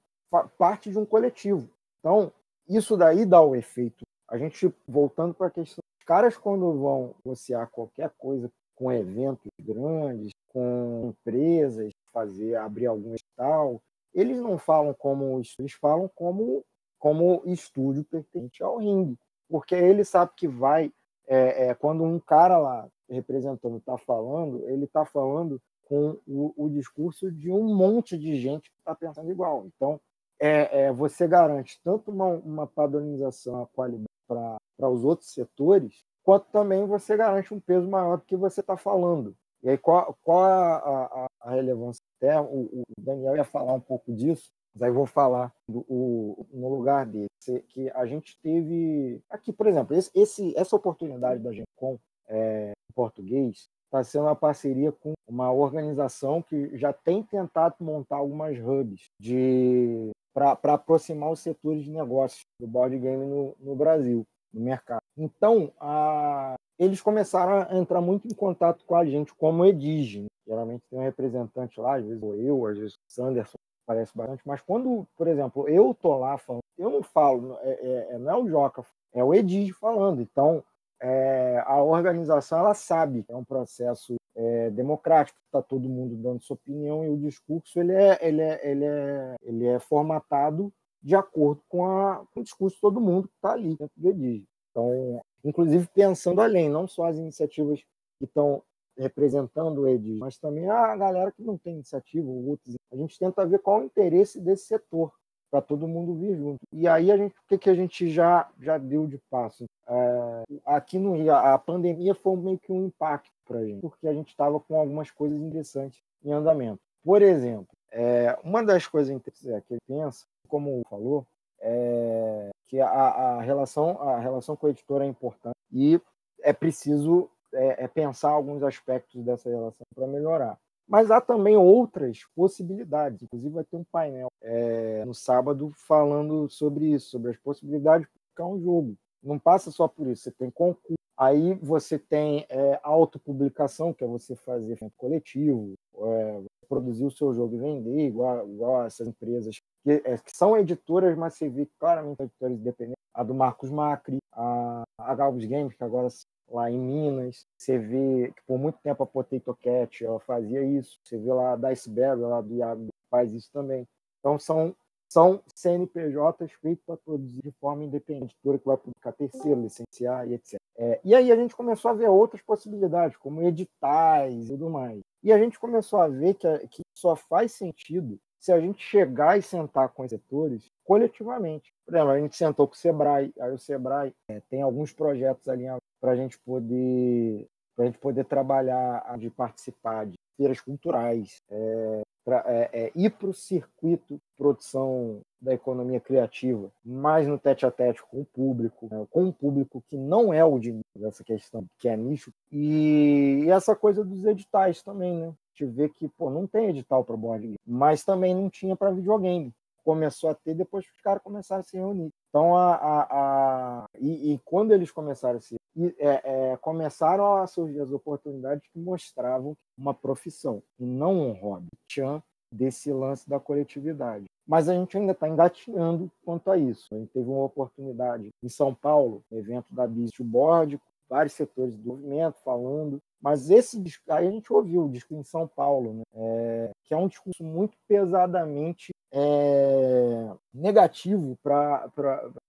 parte de um coletivo. Então, isso daí dá o efeito. A gente, voltando para a questão caras, quando vão negociar qualquer coisa com eventos grandes, com empresas, fazer abrir algum tal, eles não falam como eles falam como como estúdio pertencente ao ringue, porque ele sabe que vai é, é, quando um cara lá representando está falando, ele está falando com o, o, discurso de um monte de gente que está pensando igual. Então, é, é, você garante tanto uma, uma padronização, a qualidade para os outros setores, quanto também você garante um peso maior do que você está falando. E aí, qual, qual a, a, a relevância? Até o, o, Daniel ia falar um pouco disso, mas aí vou falar do, o, no lugar dele. Que a gente teve. Aqui, por exemplo, esse, esse essa oportunidade da Gen Con é, em português está sendo uma parceria com uma organização que já tem tentado montar algumas hubs de para aproximar os setores de negócios do board game no, no Brasil, no mercado. Então, a, eles começaram a entrar muito em contato com a gente como Edige. Geralmente tem um representante lá, às vezes eu, às vezes o Sanderson aparece bastante, mas quando, por exemplo, eu tô lá falando, eu não falo, é, é, é não é o Joca, é o Edige falando. Então, é, a organização ela sabe que é um processo é, democrático, está todo mundo dando sua opinião e o discurso ele é, ele é, ele é, ele é formatado de acordo com, a, com o discurso de todo mundo que está ali dentro do EDIG. Então, inclusive pensando além, não só as iniciativas que estão representando o EDIG, mas também a galera que não tem iniciativa, outros. A gente tenta ver qual é o interesse desse setor para todo mundo vir junto. E aí a gente, o que, que a gente já já deu de passo? É, aqui no Rio, a pandemia foi meio que um impacto para a gente, porque a gente estava com algumas coisas interessantes em andamento. Por exemplo, é, uma das coisas interessantes que ele pensa, como falou, é que a, a, relação a relação com a editora é importante e é preciso é, é pensar alguns aspectos dessa relação para melhorar. Mas há também outras possibilidades. Inclusive, vai ter um painel é, no sábado falando sobre isso, sobre as possibilidades de publicar um jogo. Não passa só por isso, você tem concurso. Aí você tem é, autopublicação, que é você fazer coletivo, é, produzir o seu jogo e vender, igual, igual essas empresas que, é, que, são editoras, mas você vê claramente editoras independentes. A do Marcos Macri, a, a Games, que agora lá em Minas. Você vê que por muito tempo a Potato Cat ela fazia isso. Você vê lá a Diceberry, lá do Iago, faz isso também. Então são, são CNPJs feitos para produzir de forma independente, que vai publicar terceiro, licenciar e etc. É, e aí a gente começou a ver outras possibilidades, como editais e tudo mais. E a gente começou a ver que, que só faz sentido se a gente chegar e sentar com os setores coletivamente. Por exemplo, a gente sentou com o Sebrae, aí o Sebrae é, tem alguns projetos ali para a gente poder para a gente poder trabalhar de participar de feiras culturais, é, pra, é, é, ir para o circuito produção da economia criativa, mais no tete a tete com o público, né, com um público que não é o de essa questão, que é nicho, e, e essa coisa dos editais também, né? Gente vê que pô, não tem edital para board game, mas também não tinha para videogame começou a ter depois que os caras começaram a se reunir. Então, a, a, a e, e, quando eles começaram a se é, é, começaram a surgir as oportunidades que mostravam uma profissão e não um hobby. Tchan desse lance da coletividade. Mas a gente ainda está engatinhando quanto a isso. A gente teve uma oportunidade em São Paulo, evento da Board, vários setores do movimento falando. Mas esse aí a gente ouviu o disco em São Paulo, né? é, que é um discurso muito pesadamente é, negativo para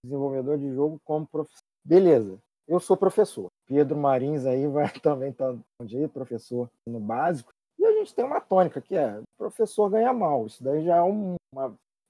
desenvolvedor de jogo como professor. Beleza, eu sou professor. Pedro Marins aí vai também estar tá onde professor no básico. E a gente tem uma tônica que é professor ganha mal. Isso daí já é uma,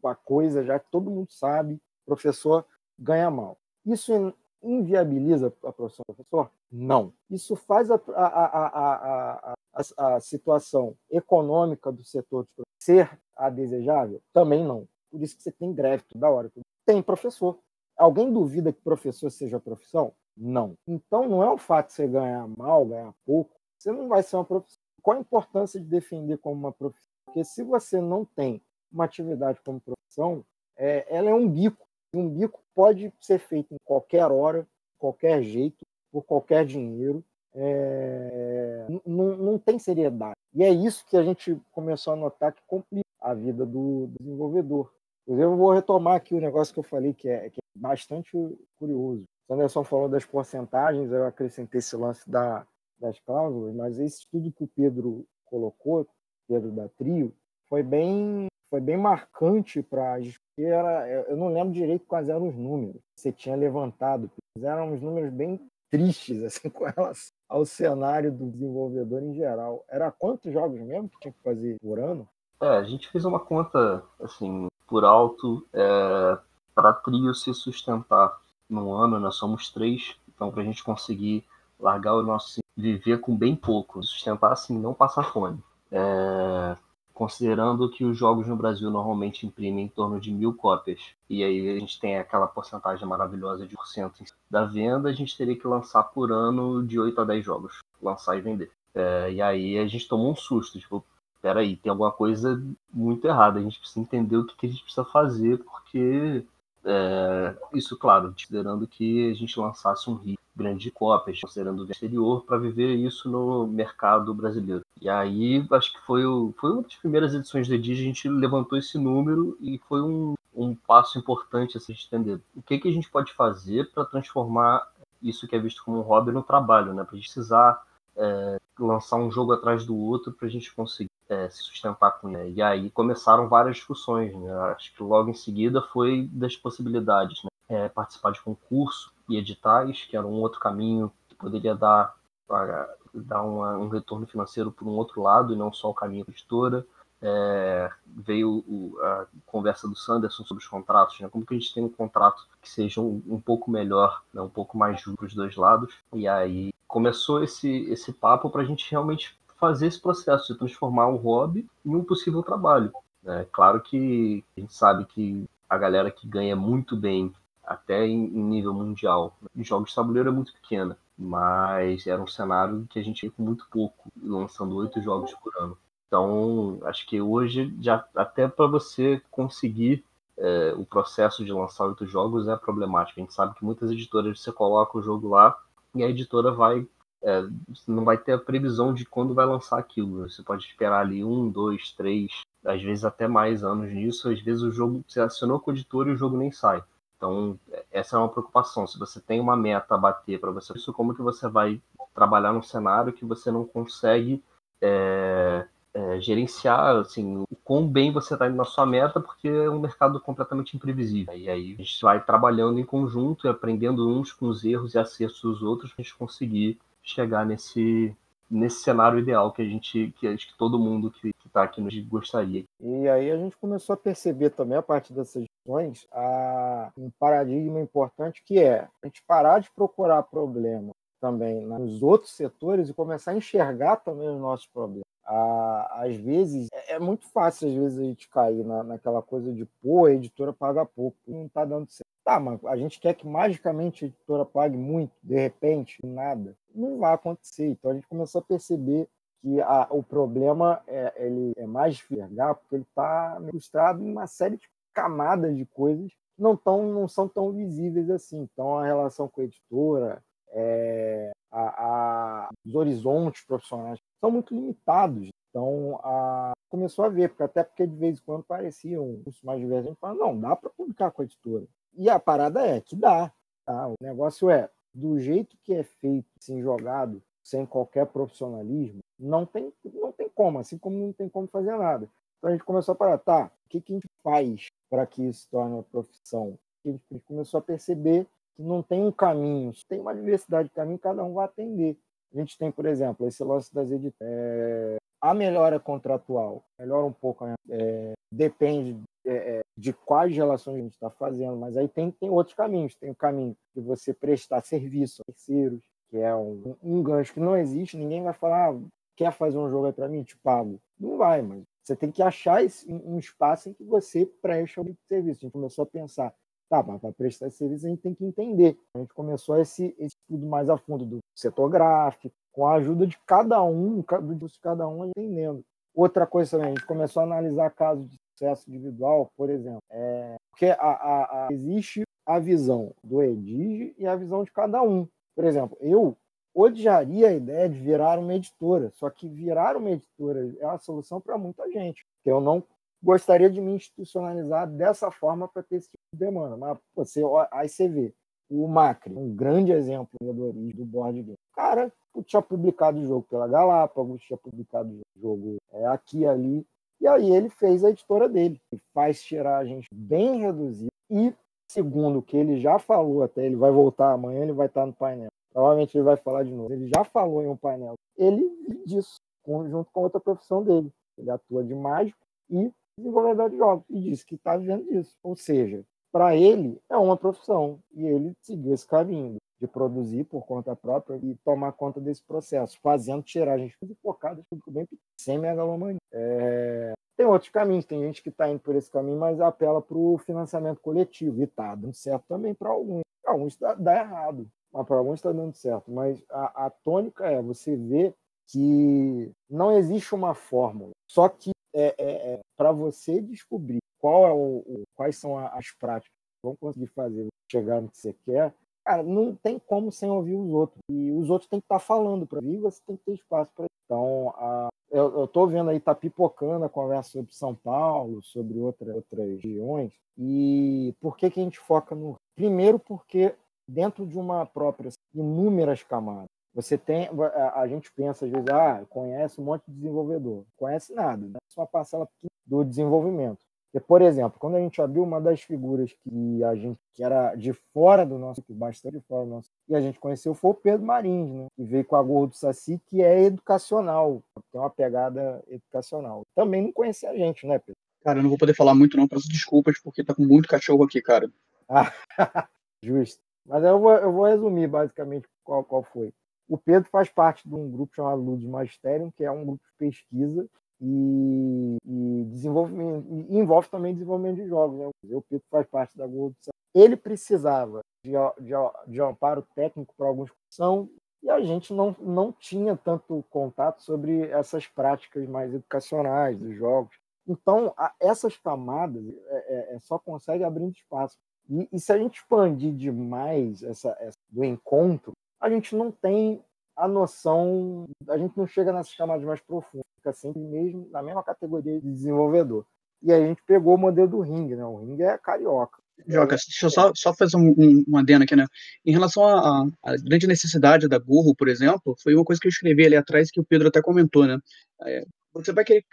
uma coisa já que todo mundo sabe, professor ganha mal. Isso inviabiliza a profissão do professor? Não. Isso faz a, a, a, a situação econômica do setor de ser a desejável? Também não. Por isso que você tem greve toda hora. Tem professor. Alguém duvida que professor seja profissão? Não. Então não é o fato de você ganhar mal, ganhar pouco, você não vai ser uma profissão. Qual a importância de defender como uma profissão? Porque se você não tem uma atividade como profissão, é, ela é um bico. E um bico pode ser feito em qualquer hora, qualquer jeito, por qualquer dinheiro. É, não, não tem seriedade. E é isso que a gente começou a notar que complica a vida do desenvolvedor. Inclusive, eu vou retomar aqui o negócio que eu falei, que é, que é bastante curioso. o Anderson falou das porcentagens, eu acrescentei esse lance da, das cláusulas, mas esse estudo que o Pedro colocou, Pedro da Trio, foi bem, foi bem marcante para era eu não lembro direito quais eram os números que você tinha levantado, eram uns números bem tristes assim com relação ao cenário do desenvolvedor em geral. Era quantos jogos mesmo que tinha que fazer por ano? É, a gente fez uma conta assim por alto é, para trio se sustentar no ano, nós somos três, então para a gente conseguir largar o nosso viver com bem pouco, sustentar assim, não passar fome. É, considerando que os jogos no Brasil normalmente imprimem em torno de mil cópias, e aí a gente tem aquela porcentagem maravilhosa de porcento da venda, a gente teria que lançar por ano de 8 a 10 jogos, lançar e vender. É, e aí a gente tomou um susto, tipo, peraí, tem alguma coisa muito errada, a gente precisa entender o que, que a gente precisa fazer, porque é, isso, claro, considerando que a gente lançasse um rio grande de cópias, considerando o exterior, para viver isso no mercado brasileiro. E aí, acho que foi, o, foi uma das primeiras edições do Edge, a gente levantou esse número e foi um, um passo importante a se entender. O que, que a gente pode fazer para transformar isso que é visto como um hobby no trabalho, né? Para precisar é, lançar um jogo atrás do outro para a gente conseguir é, se sustentar com ele. E aí começaram várias discussões. Né? Acho que logo em seguida foi das possibilidades, né? é, participar de concurso e editais, que era um outro caminho que poderia dar para dar uma, um retorno financeiro por um outro lado e não só o caminho da editora. É, veio o, a conversa do Sanderson sobre os contratos, né? como que a gente tem um contrato que seja um, um pouco melhor, né? um pouco mais justo para os dois lados. E aí começou esse, esse papo para a gente realmente fazer esse processo de transformar um hobby em um possível trabalho. É claro que a gente sabe que a galera que ganha muito bem, até em, nível mundial, em jogos de tabuleiro é muito pequena, mas era um cenário que a gente ia com muito pouco, lançando oito jogos por ano. Então, acho que hoje, já até para você conseguir é, o processo de lançar oito jogos é problemático. A gente sabe que muitas editoras você coloca o jogo lá e a editora vai é, não vai ter a previsão de quando vai lançar aquilo. Você pode esperar ali um, dois, três, às vezes até mais anos nisso. Às vezes o jogo, você assinou com o editor e o jogo nem sai. Então, essa é uma preocupação. Se você tem uma meta a bater para você, isso como que você vai trabalhar num cenário que você não consegue é, é, gerenciar assim, o quão bem você está indo na sua meta, porque é um mercado completamente imprevisível. E aí a gente vai trabalhando em conjunto e aprendendo uns com os erros e acertos dos outros para a gente conseguir chegar nesse nesse cenário ideal que a gente que acho que todo mundo que está aqui nos gostaria. E aí a gente começou a perceber também a partir dessas questões a, um paradigma importante que é a gente parar de procurar problema também nos outros setores e começar a enxergar também os nossos problemas. às vezes, é, é muito fácil às vezes a gente cair na, naquela coisa de, pô, a editora paga pouco, não está dando certo. Tá, mas a gente quer que magicamente a editora pague muito, de repente, nada. Não vai acontecer. Então a gente começou a perceber que a, o problema é, ele é mais enxergar porque ele está frustrado em uma série de camadas de coisas que não, tão, não são tão visíveis assim. Então a relação com a editora, é, a, a, os horizontes profissionais são muito limitados. Então, a, começou a ver, porque até porque de vez em quando parecia um curso mais divergente, falando, não, dá para publicar com a editora. E a parada é que dá. Tá? O negócio é, do jeito que é feito, assim, jogado, sem qualquer profissionalismo, não tem, não tem como, assim como não tem como fazer nada. Então a gente começou a parar, tá, o que, que a gente faz para que isso torne uma profissão? A gente começou a perceber que não tem um caminho, tem uma diversidade de caminho, cada um vai atender. A gente tem, por exemplo, esse lance das editoras. É, a melhora contratual melhora um pouco, né? é, depende é, é, de quais relações a gente está fazendo, mas aí tem, tem outros caminhos. Tem o caminho de você prestar serviço a terceiros, que é um, um gancho que não existe, ninguém vai falar, ah, quer fazer um jogo aí para mim? Te pago. Não vai, mas você tem que achar esse, um espaço em que você presta o serviço. A gente começou a pensar, tá, mas para prestar esse serviço a gente tem que entender. A gente começou esse, esse estudo mais a fundo do setor gráfico, com a ajuda de cada um, de cada um entendendo. Outra coisa também, a gente começou a analisar casos de sucesso individual, por exemplo, é, porque a, a, a, existe a visão do Edige e a visão de cada um. Por exemplo, eu odiaria a ideia de virar uma editora, só que virar uma editora é uma solução para muita gente. Eu não gostaria de me institucionalizar dessa forma para ter esse tipo de demanda. Mas você, aí você vê, o Macri, um grande exemplo do board game. Cara tinha publicado o jogo pela Galápagos, tinha publicado o jogo é, aqui ali, e aí ele fez a editora dele, que faz tiragem bem reduzida e, segundo o que ele já falou, até ele vai voltar amanhã, ele vai estar no painel. Provavelmente ele vai falar de novo. Ele já falou em um painel. Ele disso, junto com outra profissão dele. Ele atua de mágico e desenvolvedor de jogos. E disse que está vivendo disso. Ou seja, para ele é uma profissão. E ele seguiu esse caminho de produzir por conta própria e tomar conta desse processo, fazendo tiragens focadas bem sem megalomania. É... Tem outros caminhos, tem gente que está indo por esse caminho, mas apela para o financiamento coletivo, e está dando certo também para alguns. Alguns dá, dá errado, mas para alguns está dando certo. Mas a, a tônica é você ver que não existe uma fórmula, só que é, é, é para você descobrir qual é o, o, quais são as práticas que vão conseguir fazer chegar no que você quer, cara, não tem como sem ouvir os outros. E os outros têm que estar tá falando para vir, você tem que ter espaço para Então, a, eu estou vendo aí, tá pipocando a conversa sobre São Paulo, sobre outra, outras regiões. E por que, que a gente foca no. Primeiro, porque dentro de uma própria, inúmeras camadas. Você tem, a gente pensa às vezes, ah, conhece um monte de desenvolvedor. Conhece nada, é só uma parcela do desenvolvimento. Por exemplo, quando a gente abriu uma das figuras que a gente que era de fora do nosso, bastante de fora do nosso, e a gente conheceu foi o Pedro Marins, né? Que veio com a Gordo Saci, que é educacional, tem uma pegada educacional. Também não conhecia a gente, né, Pedro? Cara, eu não vou poder falar muito não, peço desculpas, porque tá com muito cachorro aqui, cara. justo. Mas eu vou, eu vou resumir basicamente qual, qual foi. O Pedro faz parte de um grupo chamado Luz Magisterium, que é um grupo de pesquisa e, e desenvolvimento, e envolve também desenvolvimento de jogos. Né? O Pedro faz parte da Globo. Ele precisava de, de, de amparo técnico para alguns são e a gente não, não tinha tanto contato sobre essas práticas mais educacionais dos jogos. Então, a, essas camadas é, é, é só consegue abrindo espaço. E, e se a gente expandir demais essa, essa, do encontro, a gente não tem a noção, a gente não chega nessas camadas mais profundas, fica sempre mesmo na mesma categoria de desenvolvedor. E a gente pegou o modelo do ring, né? O ring é carioca. Joca, deixa eu só, só fazer um, um, um adendo aqui, né? Em relação à grande necessidade da Gurro, por exemplo, foi uma coisa que eu escrevi ali atrás que o Pedro até comentou, né? É, você vai querer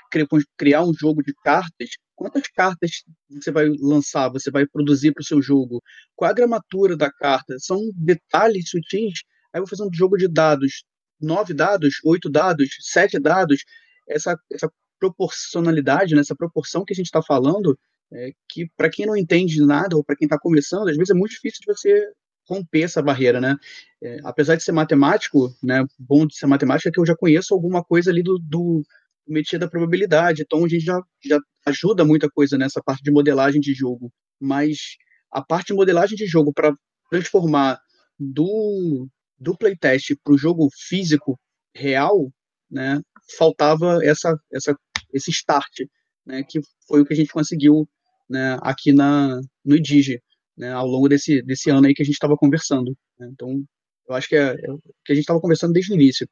criar um jogo de cartas, quantas cartas você vai lançar, você vai produzir para o seu jogo? Qual a gramatura da carta? São detalhes sutis. Aí eu vou fazer um jogo de dados, nove dados, oito dados, sete dados. Essa, essa proporcionalidade, né, essa proporção que a gente está falando, é, que para quem não entende nada ou para quem está começando, às vezes é muito difícil de você romper essa barreira, né? É, apesar de ser matemático, né, bom de ser matemática, é que eu já conheço alguma coisa ali do, do métier da probabilidade, então a gente já, já ajuda muita coisa nessa parte de modelagem de jogo, mas a parte de modelagem de jogo para transformar do, do playtest para o jogo físico real, né, faltava essa, essa, esse start, né, que foi o que a gente conseguiu né, aqui na, no IDIGE, né, ao longo desse, desse ano aí que a gente estava conversando. Né, então, eu acho que é, é o que a gente estava conversando desde o início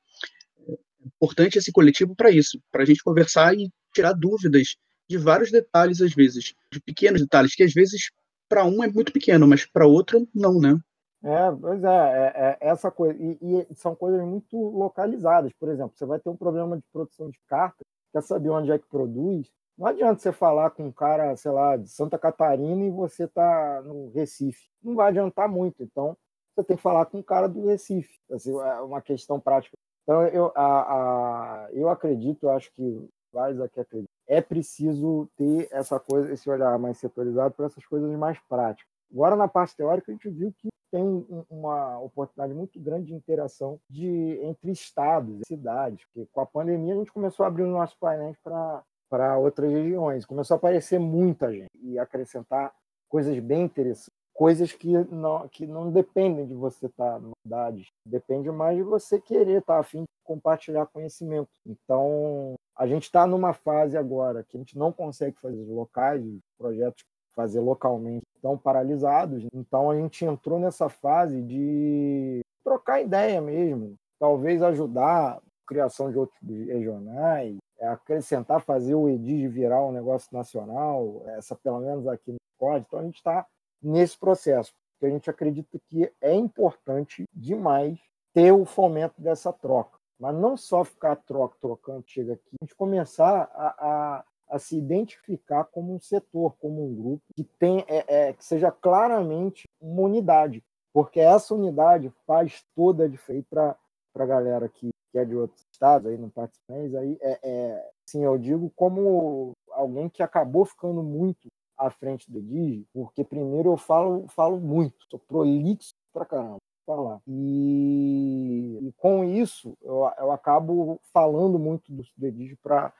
importante esse coletivo para isso, para a gente conversar e tirar dúvidas de vários detalhes, às vezes, de pequenos detalhes, que às vezes para um é muito pequeno, mas para outro não, né? É, pois é, é, é essa coisa, e, e, são coisas muito localizadas. Por exemplo, você vai ter um problema de produção de cartas, quer saber onde é que produz, não adianta você falar com um cara, sei lá, de Santa Catarina e você tá no Recife. Não vai adiantar muito. Então, você tem que falar com um cara do Recife. Assim, é uma questão prática. Então, eu, a, a, eu acredito, eu acho que vários aqui acreditam, é preciso ter essa coisa, esse olhar mais setorizado para essas coisas mais práticas. Agora, na parte teórica, a gente viu que tem uma oportunidade muito grande de interação de, entre estados cidades, porque com a pandemia a gente começou a abrir os nossos painéis para outras regiões, começou a aparecer muita gente e acrescentar coisas bem interessantes coisas que não, que não dependem de você estar na cidade, depende mais de você querer estar afim de compartilhar conhecimento. Então, a gente está numa fase agora que a gente não consegue fazer locais, projetos fazer localmente estão paralisados. Então, a gente entrou nessa fase de trocar ideia mesmo, talvez ajudar a criação de outros regionais, é acrescentar, fazer o EDIG virar um negócio nacional, essa pelo menos aqui no COD. Então, a gente está nesse processo. porque a gente acredita que é importante demais ter o fomento dessa troca. Mas não só ficar troca, trocando, chega aqui, a gente começar a, a, a se identificar como um setor, como um grupo que, tem, é, é, que seja claramente uma unidade, porque essa unidade faz toda a diferença para a galera que, que é de outros estados, aí não participa, aí é, é, sim, eu digo como alguém que acabou ficando muito à frente do Digi, porque primeiro eu falo, falo muito, sou prolixo pra caramba falar. E, e, com isso, eu, eu acabo falando muito do Digi para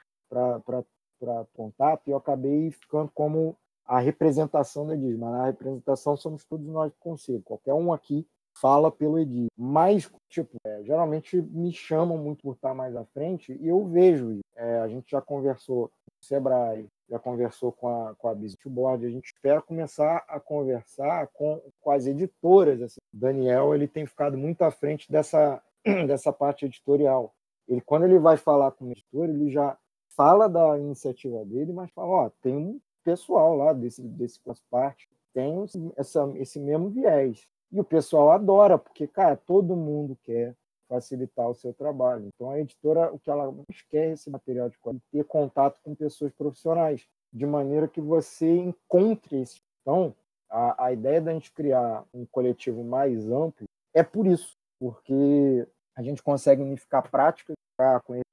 contato e eu acabei ficando como a representação do Edil. Mas a representação somos todos nós do conselho. Qualquer um aqui fala pelo Edil. Mas, tipo, é, geralmente me chamam muito por estar mais à frente e eu vejo. É, a gente já conversou com o Sebrae, já conversou com a, com a Business Board, a gente espera começar a conversar com, com as editoras. Assim. O Daniel ele tem ficado muito à frente dessa, dessa parte editorial. Ele, quando ele vai falar com o editor, ele já fala da iniciativa dele, mas fala, ó, tem um pessoal lá desse, desse parte tem essa, esse mesmo viés. E o pessoal adora, porque, cara, todo mundo quer facilitar o seu trabalho. Então, a editora, o que ela mais quer é esse material de qualidade, ter contato com pessoas profissionais, de maneira que você encontre esse. Então, a, a ideia da gente criar um coletivo mais amplo é por isso, porque a gente consegue unificar práticas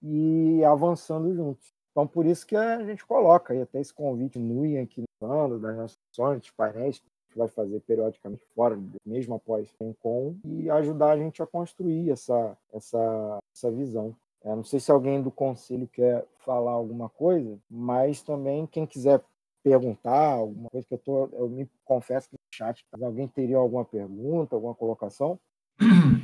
e avançando juntos. Então, por isso que a gente coloca aí até esse convite NUI aqui no ano, das nossas dos painéis, que a gente vai fazer periodicamente fora, mesmo após o Encom, e ajudar a gente a construir essa, essa, essa visão. É, não sei se alguém do conselho quer falar alguma coisa, mas também quem quiser perguntar alguma coisa que eu tô, eu me confesso que no chat, alguém teria alguma pergunta, alguma colocação?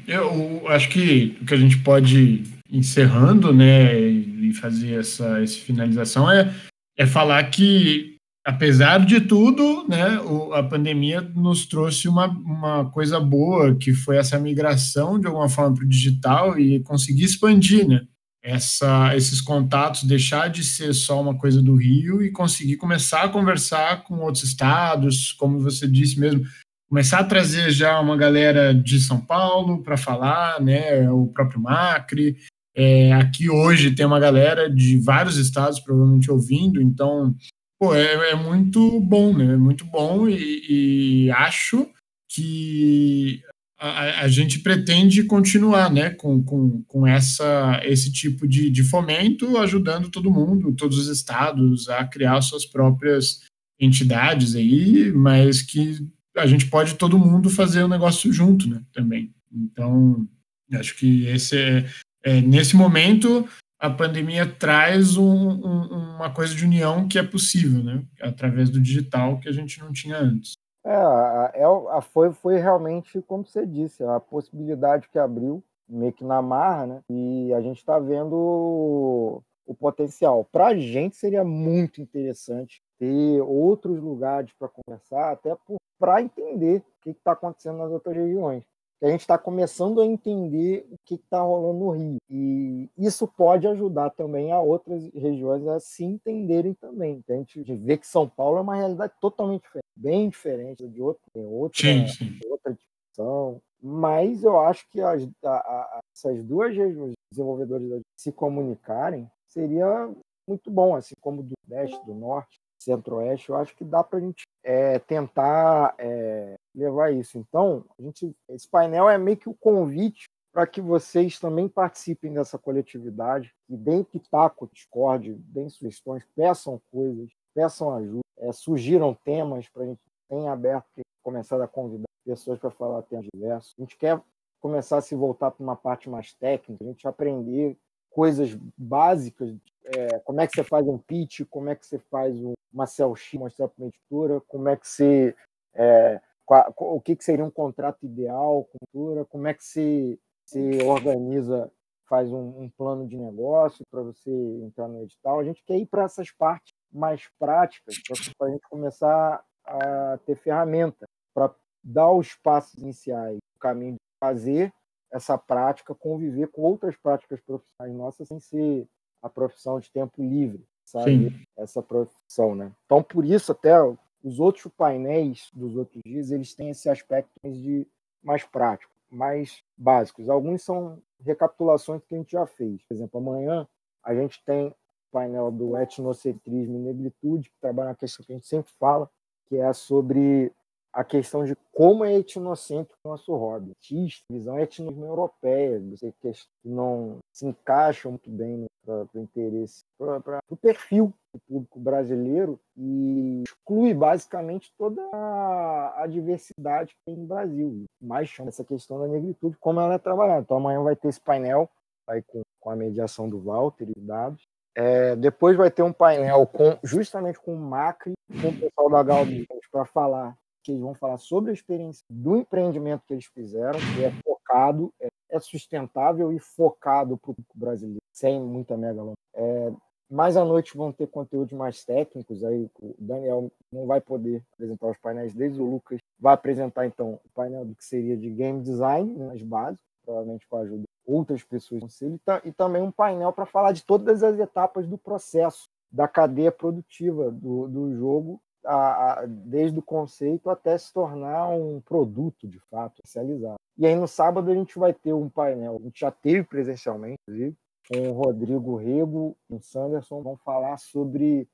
Eu acho que o que a gente pode encerrando, né, e fazer essa, essa finalização é, é falar que, apesar de tudo, né, o, a pandemia nos trouxe uma, uma coisa boa, que foi essa migração, de alguma forma, para o digital e conseguir expandir, né, essa, esses contatos, deixar de ser só uma coisa do Rio e conseguir começar a conversar com outros estados, como você disse mesmo, começar a trazer já uma galera de São Paulo para falar, né, o próprio Macri. É, aqui hoje tem uma galera de vários estados provavelmente ouvindo, então pô, é, é muito bom, né? É muito bom e, e acho que a, a, gente pretende continuar né, com, com, com essa, esse tipo de, de fomento, ajudando todo mundo, todos os estados, a criar suas próprias entidades aí, mas que a gente pode todo mundo fazer o negócio junto, né? Também. Então, acho que esse é, é nesse momento a pandemia traz um, um, uma coisa de união que é possível, né? Através do digital que a gente não tinha antes. É, é, foi, foi realmente, como você disse, a possibilidade que abriu, meio que na marra, né? E a gente está vendo o, potencial. Para a gente seria muito interessante ter outros lugares para conversar, até para entender o que está acontecendo nas outras regiões. a gente está começando a entender o que está rolando no Rio. E isso pode ajudar também a outras regiões a se entenderem também. A gente vê que São Paulo é uma realidade totalmente diferente, bem diferente de outra, outra, sim, sim. outra discussão. Mas eu acho que as, a, a, essas duas regiões desenvolvedoras se comunicarem seria muito bom, assim como do Nordeste, do Norte, Centro-Oeste, eu acho que dá para a gente é, tentar é, levar isso. Então, a gente, esse painel é meio que o convite para que vocês também participem dessa coletividade e deem pitaco, discorde, deem sugestões, peçam coisas, peçam ajuda, é, surgiram temas para a gente tem aberto, começar a convidar pessoas para falar temas diversos. A gente quer começar a se voltar para uma parte mais técnica, a gente aprender coisas básicas, é, como é que você faz um pitch, como é que você faz uma cell sheet, mostrar para uma editora, como é que você é, o que, que seria um contrato ideal com a como é que você, você organiza, faz um, um plano de negócio para você entrar no edital. A gente quer ir para essas partes mais práticas, para a gente começar a ter ferramenta para dar os passos iniciais, o caminho de fazer essa prática, conviver com outras práticas profissionais nossas sem ser a profissão de tempo livre, sabe? Sim. Essa profissão, né? Então, por isso, até os outros painéis dos outros dias, eles têm esse aspecto de mais prático, mais básicos. Alguns são recapitulações que a gente já fez. Por exemplo, amanhã a gente tem o painel do etnocentrismo e negritude, que trabalha na questão que a gente sempre fala, que é sobre a questão de como é etnocêntrico o nosso hobby. Existe visão etnismo europeia, você não se encaixa muito bem para o interesse, para o perfil do público brasileiro e exclui basicamente toda a, a, diversidade que tem no Brasil. Mais chama essa questão da negritude, como ela é trabalhada. Então amanhã vai ter esse painel, vai com, com a mediação do Walter e dados. É, depois vai ter um painel com justamente com o Macri, com o pessoal da Galbi, para falar que eles vão falar sobre a experiência do empreendimento que eles fizeram, que é focado, é, é sustentável e focado para o público brasileiro, sem muita megalomania. É, mais à noite vão ter conteúdos mais técnicos, aí o Daniel não vai poder apresentar os painéis deles, o Lucas vai apresentar então o painel do que seria de game design, né, mais básico, provavelmente com a ajuda de outras pessoas do conselho, e, e também um painel para falar de todas as etapas do processo da cadeia produtiva do, do jogo a, a, desde o conceito até se tornar um produto de fato especializado. E aí no sábado a gente vai ter um painel, a gente já teve presencialmente, inclusive, com o Rodrigo Rego e o Sanderson vão falar sobre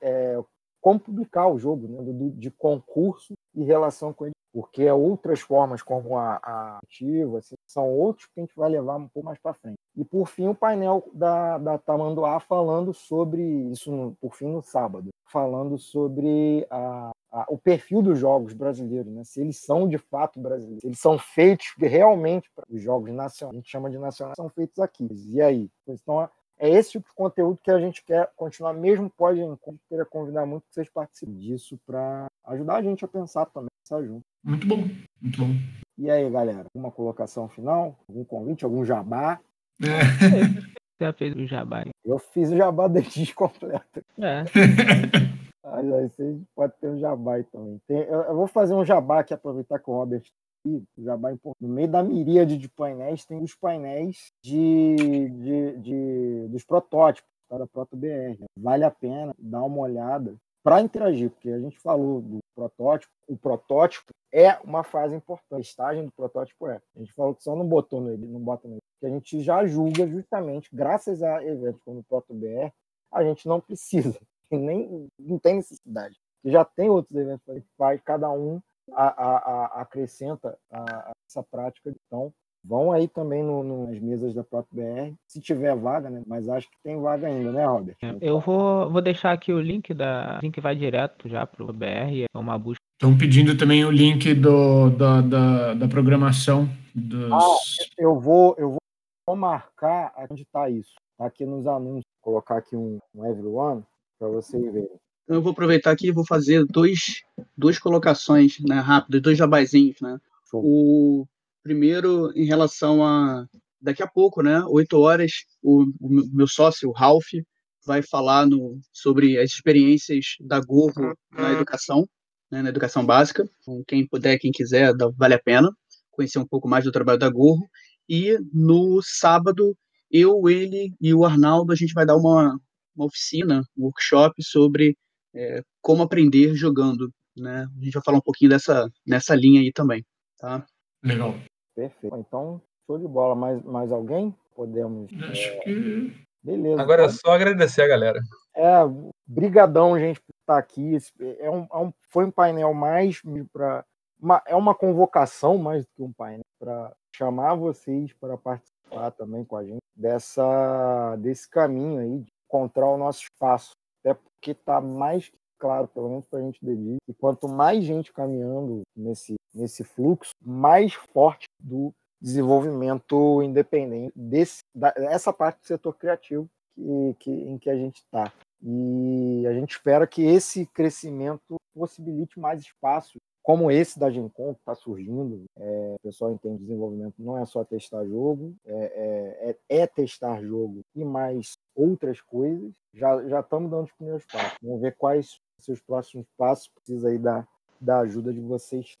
é, como publicar o jogo, né, de concurso e relação com ele, porque é outras formas como a, a ativa, assim, são outros que a gente vai levar um pouco mais para frente. E por fim o painel da, da Tamanduá falando sobre isso, no, por fim no sábado, falando sobre a, a, o perfil dos jogos brasileiros, né? se eles são de fato brasileiros, se eles são feitos realmente para os jogos nacionais, a gente chama de nacionais, são feitos aqui. E aí? Então, é esse tipo de conteúdo que a gente quer continuar, mesmo pode queria convidar muito que vocês participem disso para ajudar a gente a pensar também, pensar junto. Muito bom, muito bom. E aí, galera, alguma colocação final? Algum convite, algum jabá? É. Você já fez o jabá? Hein? Eu fiz o jabá desde completo. É. Aí, aí você pode ter um jabá também. Tem, eu, eu, vou fazer um jabá aqui, aproveitar que o Robert o jabá importante. No meio da miríade de painéis tem os painéis de, de, de dos protótipos tá? da ProtoBR. Vale a pena dar uma olhada para interagir, porque a gente falou do protótipo, o protótipo é uma fase importante, a estágio do protótipo é. A gente falou que só não botou no não bota no que a gente já julga justamente, graças a eventos como o ProtoBR, a gente não precisa, nem não tem necessidade. Já tem outros eventos que a gente faz, cada um a, a, a acrescenta a, essa prática. Então, vão aí também no, no, nas mesas da própria BR, se tiver vaga, né? Mas acho que tem vaga ainda, né, Robert? Eu vou, vou deixar aqui o link da. O link vai direto já para o BR, é uma busca. Estão pedindo também o link do, da, da, da programação dos. Ah, eu vou, eu vou marcar onde está isso. Tá aqui nos anúncios, colocar aqui um, um everyone para vocês verem. Eu vou aproveitar aqui e vou fazer dois, duas colocações né, rápidas, dois jabazinhos. Né? O primeiro em relação a daqui a pouco, né, 8 horas, o, o meu sócio, o Ralph, vai falar no, sobre as experiências da Gorro na educação, né, na educação básica. Então, quem puder, quem quiser, vale a pena conhecer um pouco mais do trabalho da Gorro. E no sábado, eu, ele e o Arnaldo, a gente vai dar uma, uma oficina, um workshop sobre é, como aprender jogando. Né? A gente vai falar um pouquinho dessa, nessa linha aí também. Tá? Legal. Perfeito. Então, show de bola. Mais, mais alguém? Podemos. Acho é... que. Beleza. Agora é só agradecer a galera. É, brigadão, gente, por estar aqui. É um, é um, foi um painel mais para. É uma convocação mais do que um painel para chamar vocês para participar também com a gente dessa, desse caminho aí de encontrar o nosso espaço. Até porque está mais claro, pelo menos para a gente delírio, e quanto mais gente caminhando nesse, nesse fluxo, mais forte do desenvolvimento independente desse, dessa parte do setor criativo que, que, em que a gente está. E a gente espera que esse crescimento possibilite mais espaço como esse da Gencom que está surgindo, é, o pessoal entende desenvolvimento não é só testar jogo, é, é, é, é testar jogo e mais outras coisas. Já, já estamos dando os primeiros passos. Vamos ver quais os próximos passos. Precisa aí da, da ajuda de vocês.